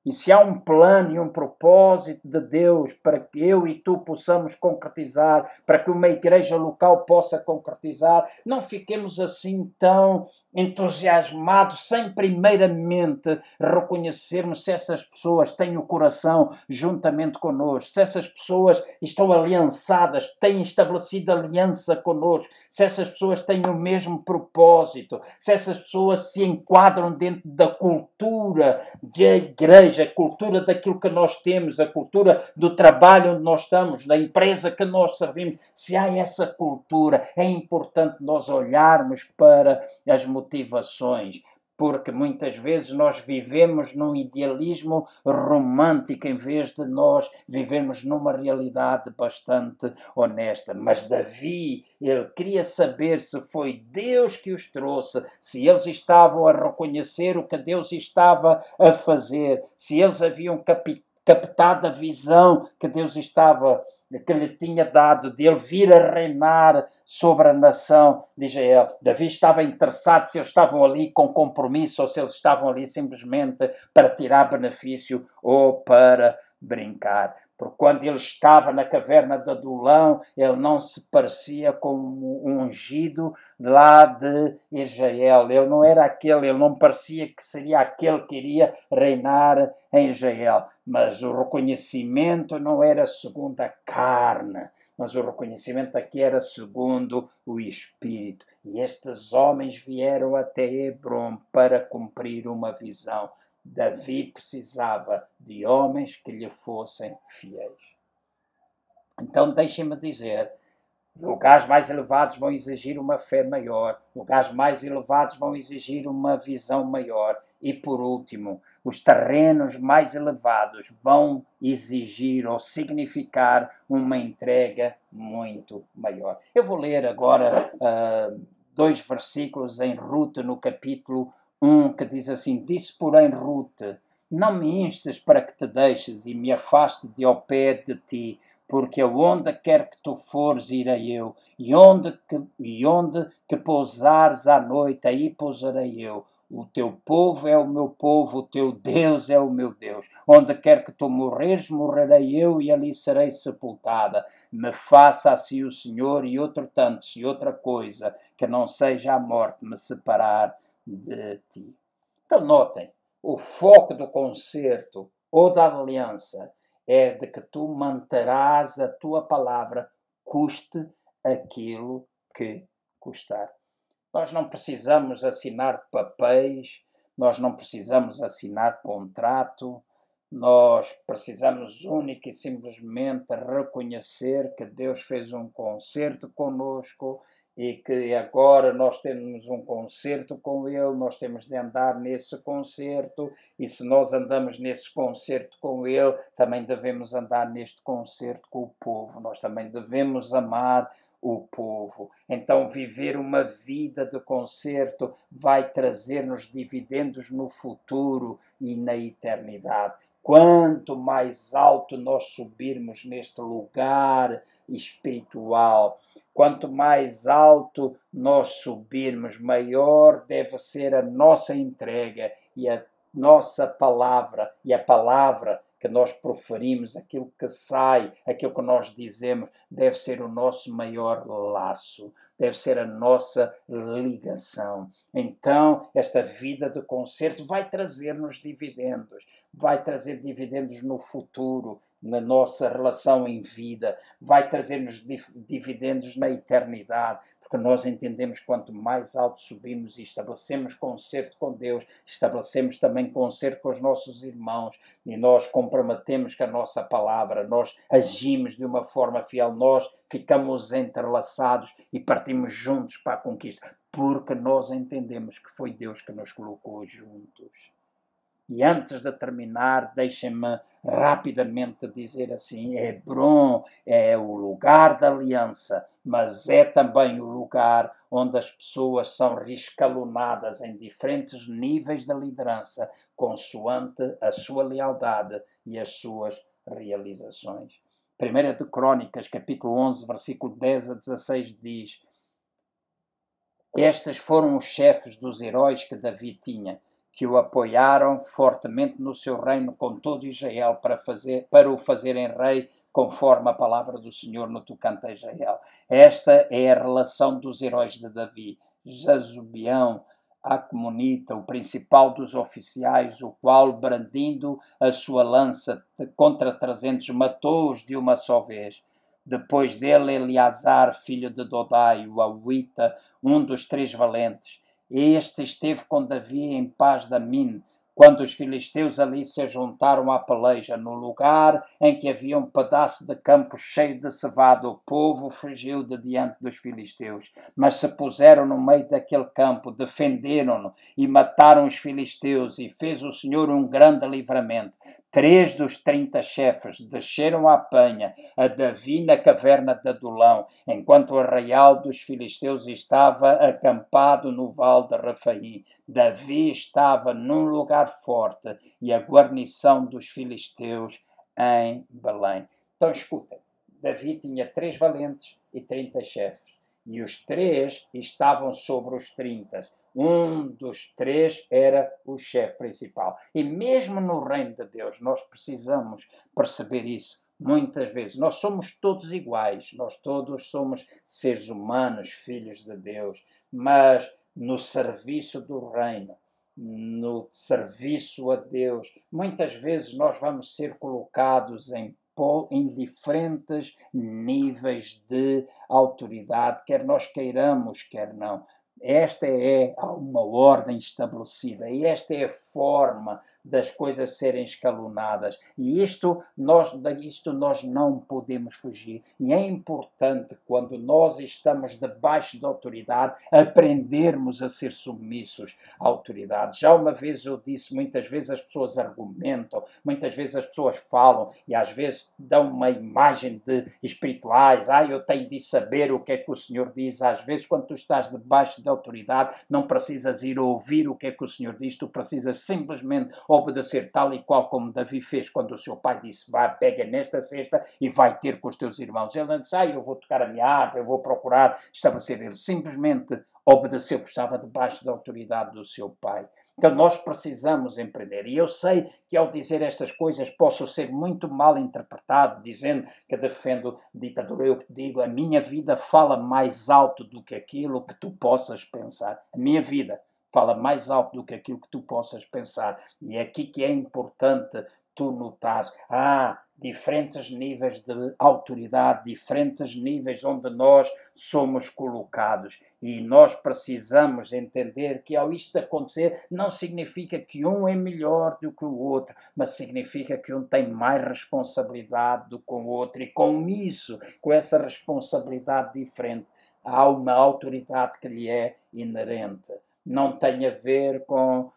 E se há um plano e um propósito de Deus para que eu e tu possamos concretizar, para que uma igreja local possa concretizar, não fiquemos assim tão entusiasmados sem primeiramente reconhecermos se essas pessoas têm o coração juntamente conosco, se essas pessoas estão aliançadas, têm estabelecido aliança conosco, se essas pessoas têm o mesmo propósito, se essas pessoas se enquadram dentro da cultura da igreja, a cultura daquilo que nós temos, a cultura do trabalho onde nós estamos, da empresa que nós servimos, se há essa cultura, é importante nós olharmos para as motivações, porque muitas vezes nós vivemos num idealismo romântico em vez de nós vivermos numa realidade bastante honesta. Mas Davi, ele queria saber se foi Deus que os trouxe, se eles estavam a reconhecer o que Deus estava a fazer, se eles haviam captado a visão que Deus estava que lhe tinha dado de ele vir a reinar sobre a nação de Israel. Davi estava interessado se eles estavam ali com compromisso ou se eles estavam ali simplesmente para tirar benefício ou para brincar. Porque quando ele estava na caverna de Adulão, ele não se parecia com um ungido lá de Israel. Ele não era aquele, ele não parecia que seria aquele que iria reinar em Israel. Mas o reconhecimento não era segundo a carne, mas o reconhecimento aqui era segundo o Espírito. E estes homens vieram até Hebron para cumprir uma visão. Davi precisava de homens que lhe fossem fiéis. Então, deixem-me dizer: lugares mais elevados vão exigir uma fé maior, lugares mais elevados vão exigir uma visão maior. E, por último, os terrenos mais elevados vão exigir ou significar uma entrega muito maior. Eu vou ler agora uh, dois versículos em Ruth, no capítulo um que diz assim: Disse, porém, Ruth: Não me instes para que te deixes e me afaste de ao pé de ti, porque aonde quer que tu fores, irei eu, e onde que, e onde que pousares à noite, aí pousarei eu. O teu povo é o meu povo, o teu Deus é o meu Deus. Onde quer que tu morreres, morrerei eu e ali serei sepultada. Me faça assim o Senhor e outro tanto, se outra coisa, que não seja a morte me separar de ti. Então notem, o foco do concerto ou da aliança é de que tu manterás a tua palavra, custe aquilo que custar. Nós não precisamos assinar papéis, nós não precisamos assinar contrato, nós precisamos única e simplesmente reconhecer que Deus fez um concerto conosco e que agora nós temos um concerto com Ele, nós temos de andar nesse concerto, e se nós andamos nesse concerto com Ele, também devemos andar neste concerto com o povo, nós também devemos amar o povo. Então, viver uma vida de concerto vai trazer-nos dividendos no futuro e na eternidade. Quanto mais alto nós subirmos neste lugar espiritual, quanto mais alto nós subirmos, maior deve ser a nossa entrega e a nossa palavra e a palavra que nós proferimos, aquilo que sai, aquilo que nós dizemos, deve ser o nosso maior laço, deve ser a nossa ligação. Então, esta vida de concerto vai trazer-nos dividendos, vai trazer dividendos no futuro, na nossa relação em vida, vai trazer-nos dividendos na eternidade, porque nós entendemos quanto mais alto subimos e estabelecemos concerto com Deus, estabelecemos também concerto com os nossos irmãos e nós comprometemos com a nossa palavra, nós agimos de uma forma fiel, nós ficamos entrelaçados e partimos juntos para a conquista, porque nós entendemos que foi Deus que nos colocou juntos. E antes de terminar, deixem-me rapidamente dizer assim: Hebron é o lugar da aliança, mas é também o lugar onde as pessoas são rescalonadas em diferentes níveis de liderança, consoante a sua lealdade e as suas realizações. 1 de Crônicas, capítulo 11, versículo 10 a 16 diz: Estes foram os chefes dos heróis que Davi tinha que o apoiaram fortemente no seu reino com todo Israel para, fazer, para o fazerem rei conforme a palavra do Senhor no tocante a Israel. Esta é a relação dos heróis de Davi. Jazubião, Acmonita, o principal dos oficiais, o qual, brandindo a sua lança contra trezentos, matou-os de uma só vez. Depois dele, Eleazar, filho de Dodai, o Awita, um dos três valentes, este esteve com Davi em paz da Min, quando os filisteus ali se juntaram à peleja, no lugar em que havia um pedaço de campo cheio de cevada, o povo fugiu de diante dos filisteus, mas se puseram no meio daquele campo, defenderam-no e mataram os filisteus, e fez o Senhor um grande livramento. Três dos trinta chefes desceram à penha a Davi na caverna de Adulão, enquanto o arraial dos filisteus estava acampado no vale de Rafaim. Davi estava num lugar forte e a guarnição dos filisteus em Belém. Então escutem, Davi tinha três valentes e trinta chefes, e os três estavam sobre os trinta um dos três era o chefe principal. E mesmo no reino de Deus, nós precisamos perceber isso. Muitas vezes nós somos todos iguais, nós todos somos seres humanos, filhos de Deus, mas no serviço do reino, no serviço a Deus, muitas vezes nós vamos ser colocados em em diferentes níveis de autoridade, quer nós queiramos, quer não. Esta é uma ordem estabelecida e esta é a forma das coisas serem escalonadas. E isto nós, isto nós não podemos fugir. E é importante, quando nós estamos debaixo da autoridade, aprendermos a ser submissos à autoridade. Já uma vez eu disse, muitas vezes as pessoas argumentam, muitas vezes as pessoas falam e às vezes dão uma imagem de espirituais. Ah, eu tenho de saber o que é que o Senhor diz. Às vezes, quando tu estás debaixo da autoridade, não precisas ir ouvir o que é que o Senhor diz, tu precisas simplesmente obedecer tal e qual como Davi fez quando o seu pai disse: Vá, pega nesta cesta e vai ter com os teus irmãos. Ele não disse: Ah, eu vou tocar a minha harpa, eu vou procurar estabelecer. Ele simplesmente obedeceu, porque estava debaixo da autoridade do seu pai. Então nós precisamos empreender. E eu sei que ao dizer estas coisas posso ser muito mal interpretado, dizendo que defendo ditadura. Eu digo, a minha vida fala mais alto do que aquilo que tu possas pensar. A minha vida fala mais alto do que aquilo que tu possas pensar. E é aqui que é importante tu notar, há diferentes níveis de autoridade, diferentes níveis onde nós somos colocados. E nós precisamos entender que ao isto acontecer, não significa que um é melhor do que o outro, mas significa que um tem mais responsabilidade do que o outro. E com isso, com essa responsabilidade diferente, há uma autoridade que lhe é inerente. Não tem a ver com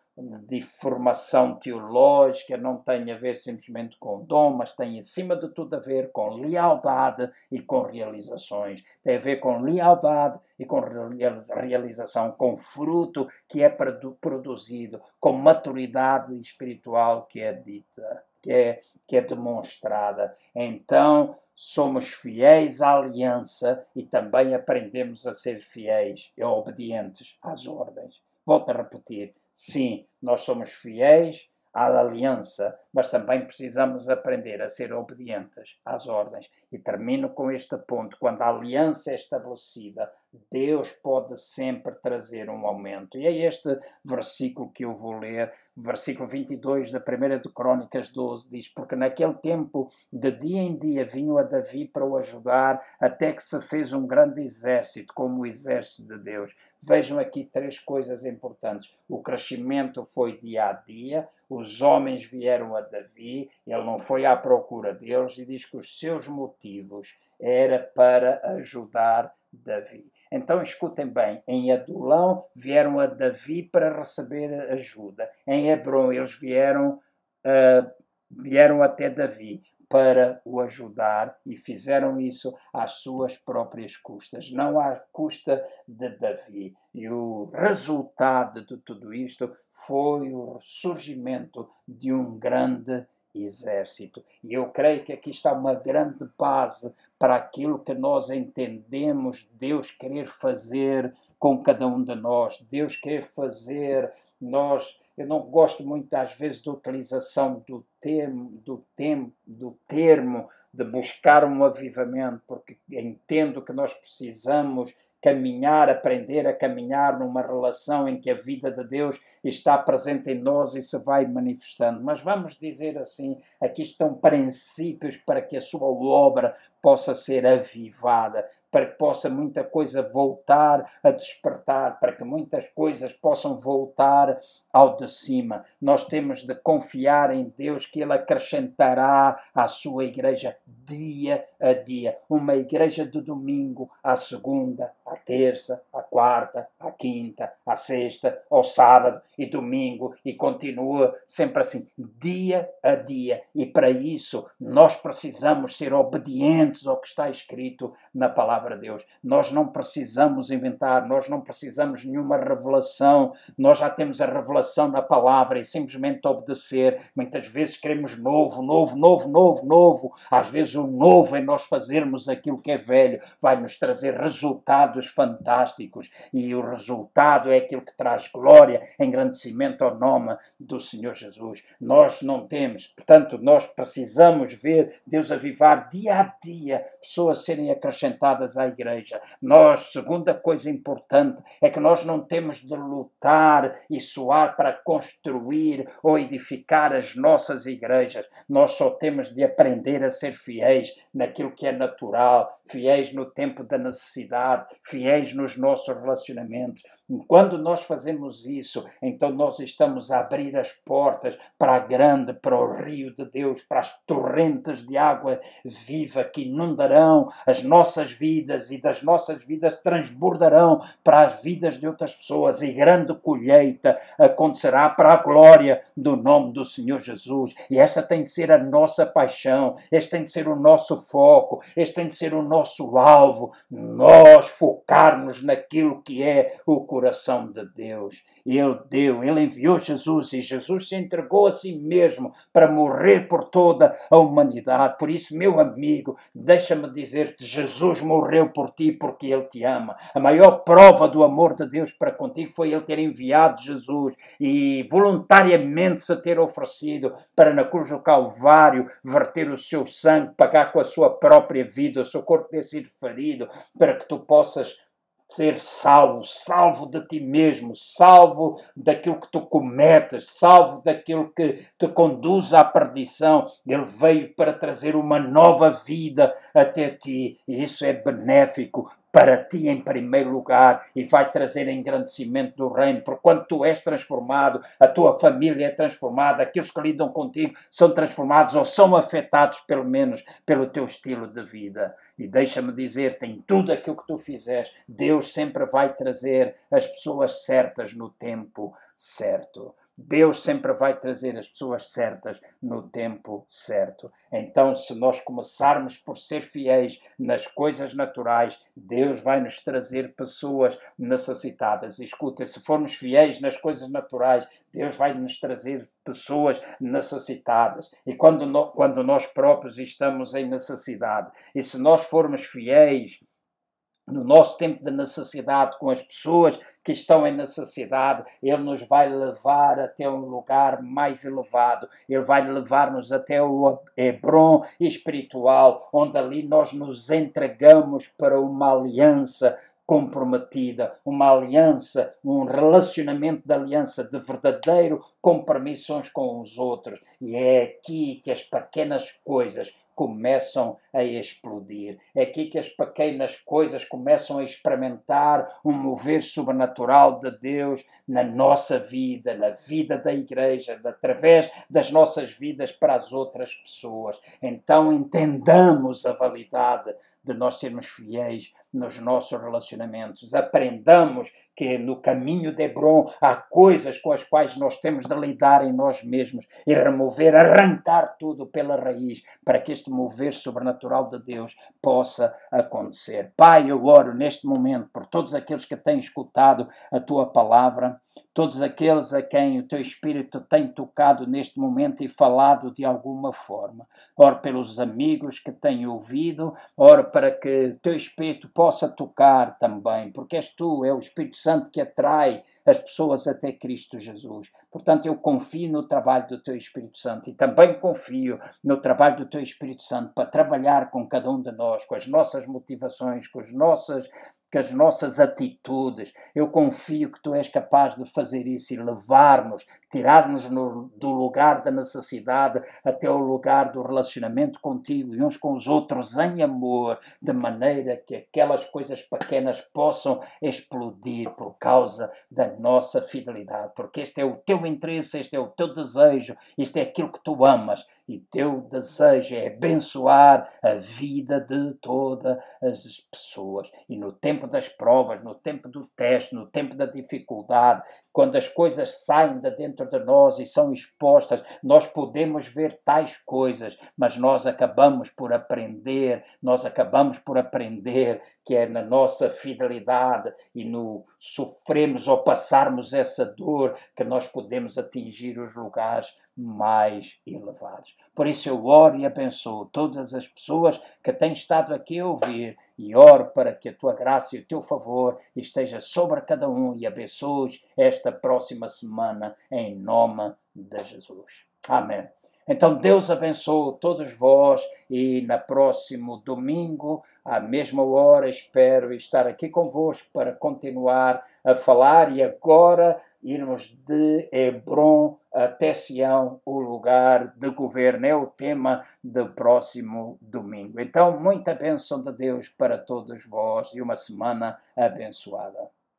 de formação teológica, não tem a ver simplesmente com dom, mas tem acima de tudo a ver com lealdade e com realizações. Tem a ver com lealdade e com realização, com fruto que é produzido, com maturidade espiritual que é dita, que é, que é demonstrada. Então, somos fiéis à aliança e também aprendemos a ser fiéis e obedientes às ordens. Volto a repetir Sim, nós somos fiéis à aliança, mas também precisamos aprender a ser obedientes às ordens. E termino com este ponto: quando a aliança é estabelecida, Deus pode sempre trazer um aumento. E é este versículo que eu vou ler, versículo 22 da primeira de Crônicas 12, diz: Porque naquele tempo, de dia em dia, vinham a Davi para o ajudar, até que se fez um grande exército, como o exército de Deus. Vejam aqui três coisas importantes. O crescimento foi dia a dia, os homens vieram a Davi, ele não foi à procura deles e diz que os seus motivos era para ajudar Davi. Então escutem bem, em Adulão vieram a Davi para receber ajuda. Em Hebron eles vieram, uh, vieram até Davi para o ajudar e fizeram isso às suas próprias custas, não à custa de Davi. E o resultado de tudo isto foi o surgimento de um grande exército. E eu creio que aqui está uma grande base para aquilo que nós entendemos Deus querer fazer com cada um de nós, Deus querer fazer nós eu não gosto muito às vezes da utilização do termo, do, tem, do termo de buscar um avivamento, porque entendo que nós precisamos caminhar, aprender a caminhar numa relação em que a vida de Deus está presente em nós e se vai manifestando. Mas vamos dizer assim, aqui estão princípios para que a sua obra possa ser avivada para que possa muita coisa voltar a despertar, para que muitas coisas possam voltar ao de cima. Nós temos de confiar em Deus que Ele acrescentará à sua igreja dia a dia. Uma igreja de domingo à segunda, à terça, à quarta, à quinta, à sexta, ao sábado e domingo e continua sempre assim, dia a dia. E para isso nós precisamos ser obedientes ao que está escrito na palavra de Deus. Nós não precisamos inventar, nós não precisamos nenhuma revelação, nós já temos a revelação na palavra e simplesmente obedecer. Muitas vezes queremos novo, novo, novo, novo, novo. Às vezes o novo é nós fazermos aquilo que é velho, vai nos trazer resultados fantásticos e o resultado é aquilo que traz glória, engrandecimento ao nome do Senhor Jesus. Nós não temos, portanto, nós precisamos ver Deus avivar dia a dia pessoas serem acrescentadas à igreja. Nós, segunda coisa importante, é que nós não temos de lutar e suar para construir ou edificar as nossas igrejas. Nós só temos de aprender a ser fiéis naquilo que é natural, fiéis no tempo da necessidade, fiéis nos nossos relacionamentos. Quando nós fazemos isso, então nós estamos a abrir as portas para a grande, para o rio de Deus, para as torrentes de água viva que inundarão as nossas vidas e das nossas vidas transbordarão para as vidas de outras pessoas. E grande colheita acontecerá para a glória do nome do Senhor Jesus. E esta tem de ser a nossa paixão, este tem de ser o nosso foco, este tem de ser o nosso alvo. Nós focarmos naquilo que é o coração de Deus. Ele deu, ele enviou Jesus e Jesus se entregou a si mesmo para morrer por toda a humanidade. Por isso, meu amigo, deixa-me dizer-te: Jesus morreu por ti porque ele te ama. A maior prova do amor de Deus para contigo foi ele ter enviado Jesus e voluntariamente se ter oferecido para na cruz do Calvário verter o seu sangue, pagar com a sua própria vida, o seu corpo ter sido ferido, para que tu possas ser salvo, salvo de ti mesmo, salvo daquilo que tu cometes, salvo daquilo que te conduz à perdição. Ele veio para trazer uma nova vida até ti e isso é benéfico para ti em primeiro lugar e vai trazer engrandecimento do reino, porque quando tu és transformado, a tua família é transformada, aqueles que lidam contigo são transformados ou são afetados pelo menos pelo teu estilo de vida. E deixa-me dizer-te, em tudo aquilo que tu fizeres, Deus sempre vai trazer as pessoas certas no tempo certo. Deus sempre vai trazer as pessoas certas no tempo certo. Então, se nós começarmos por ser fiéis nas coisas naturais, Deus vai nos trazer pessoas necessitadas. Escuta, se formos fiéis nas coisas naturais, Deus vai nos trazer pessoas necessitadas. E quando, no, quando nós próprios estamos em necessidade, e se nós formos fiéis no nosso tempo de necessidade com as pessoas que estão em necessidade, Ele nos vai levar até um lugar mais elevado, Ele vai levar-nos até o Hebron espiritual, onde ali nós nos entregamos para uma aliança comprometida, uma aliança, um relacionamento de aliança de verdadeiro compromisso com os outros. E é aqui que as pequenas coisas começam a explodir. É aqui que as pequenas coisas começam a experimentar um mover sobrenatural de Deus na nossa vida, na vida da igreja, através das nossas vidas para as outras pessoas. Então entendamos a validade de nós sermos fiéis nos nossos relacionamentos. Aprendamos que no caminho de Hebron há coisas com as quais nós temos de lidar em nós mesmos e remover, arrancar tudo pela raiz para que este mover sobrenatural de Deus possa acontecer. Pai, eu oro neste momento por todos aqueles que têm escutado a tua palavra todos aqueles a quem o teu Espírito tem tocado neste momento e falado de alguma forma. Oro pelos amigos que têm ouvido, oro para que o teu Espírito possa tocar também, porque és tu, é o Espírito Santo que atrai as pessoas até Cristo Jesus. Portanto, eu confio no trabalho do Teu Espírito Santo e também confio no trabalho do Teu Espírito Santo para trabalhar com cada um de nós, com as nossas motivações, com as nossas que as nossas atitudes, eu confio que tu és capaz de fazer isso e levar-nos, tirar-nos do lugar da necessidade até o lugar do relacionamento contigo e uns com os outros em amor, de maneira que aquelas coisas pequenas possam explodir por causa da nossa fidelidade, porque este é o teu interesse, este é o teu desejo, este é aquilo que tu amas e teu desejo é abençoar a vida de todas as pessoas. E no tempo das provas, no tempo do teste, no tempo da dificuldade, quando as coisas saem de dentro de nós e são expostas, nós podemos ver tais coisas, mas nós acabamos por aprender, nós acabamos por aprender que é na nossa fidelidade e no sofremos ou passarmos essa dor que nós podemos atingir os lugares mais elevados. Por isso eu oro e abençoo todas as pessoas que têm estado aqui a ouvir e oro para que a tua graça e o teu favor esteja sobre cada um e abençoes esta próxima semana em nome de Jesus. Amém. Então Deus abençoe todos vós e na próximo domingo, à mesma hora, espero estar aqui convosco para continuar a falar e agora irmos de Hebron até Sião, o lugar de governo, é o tema do próximo domingo. Então, muita bênção de Deus para todos vós e uma semana abençoada.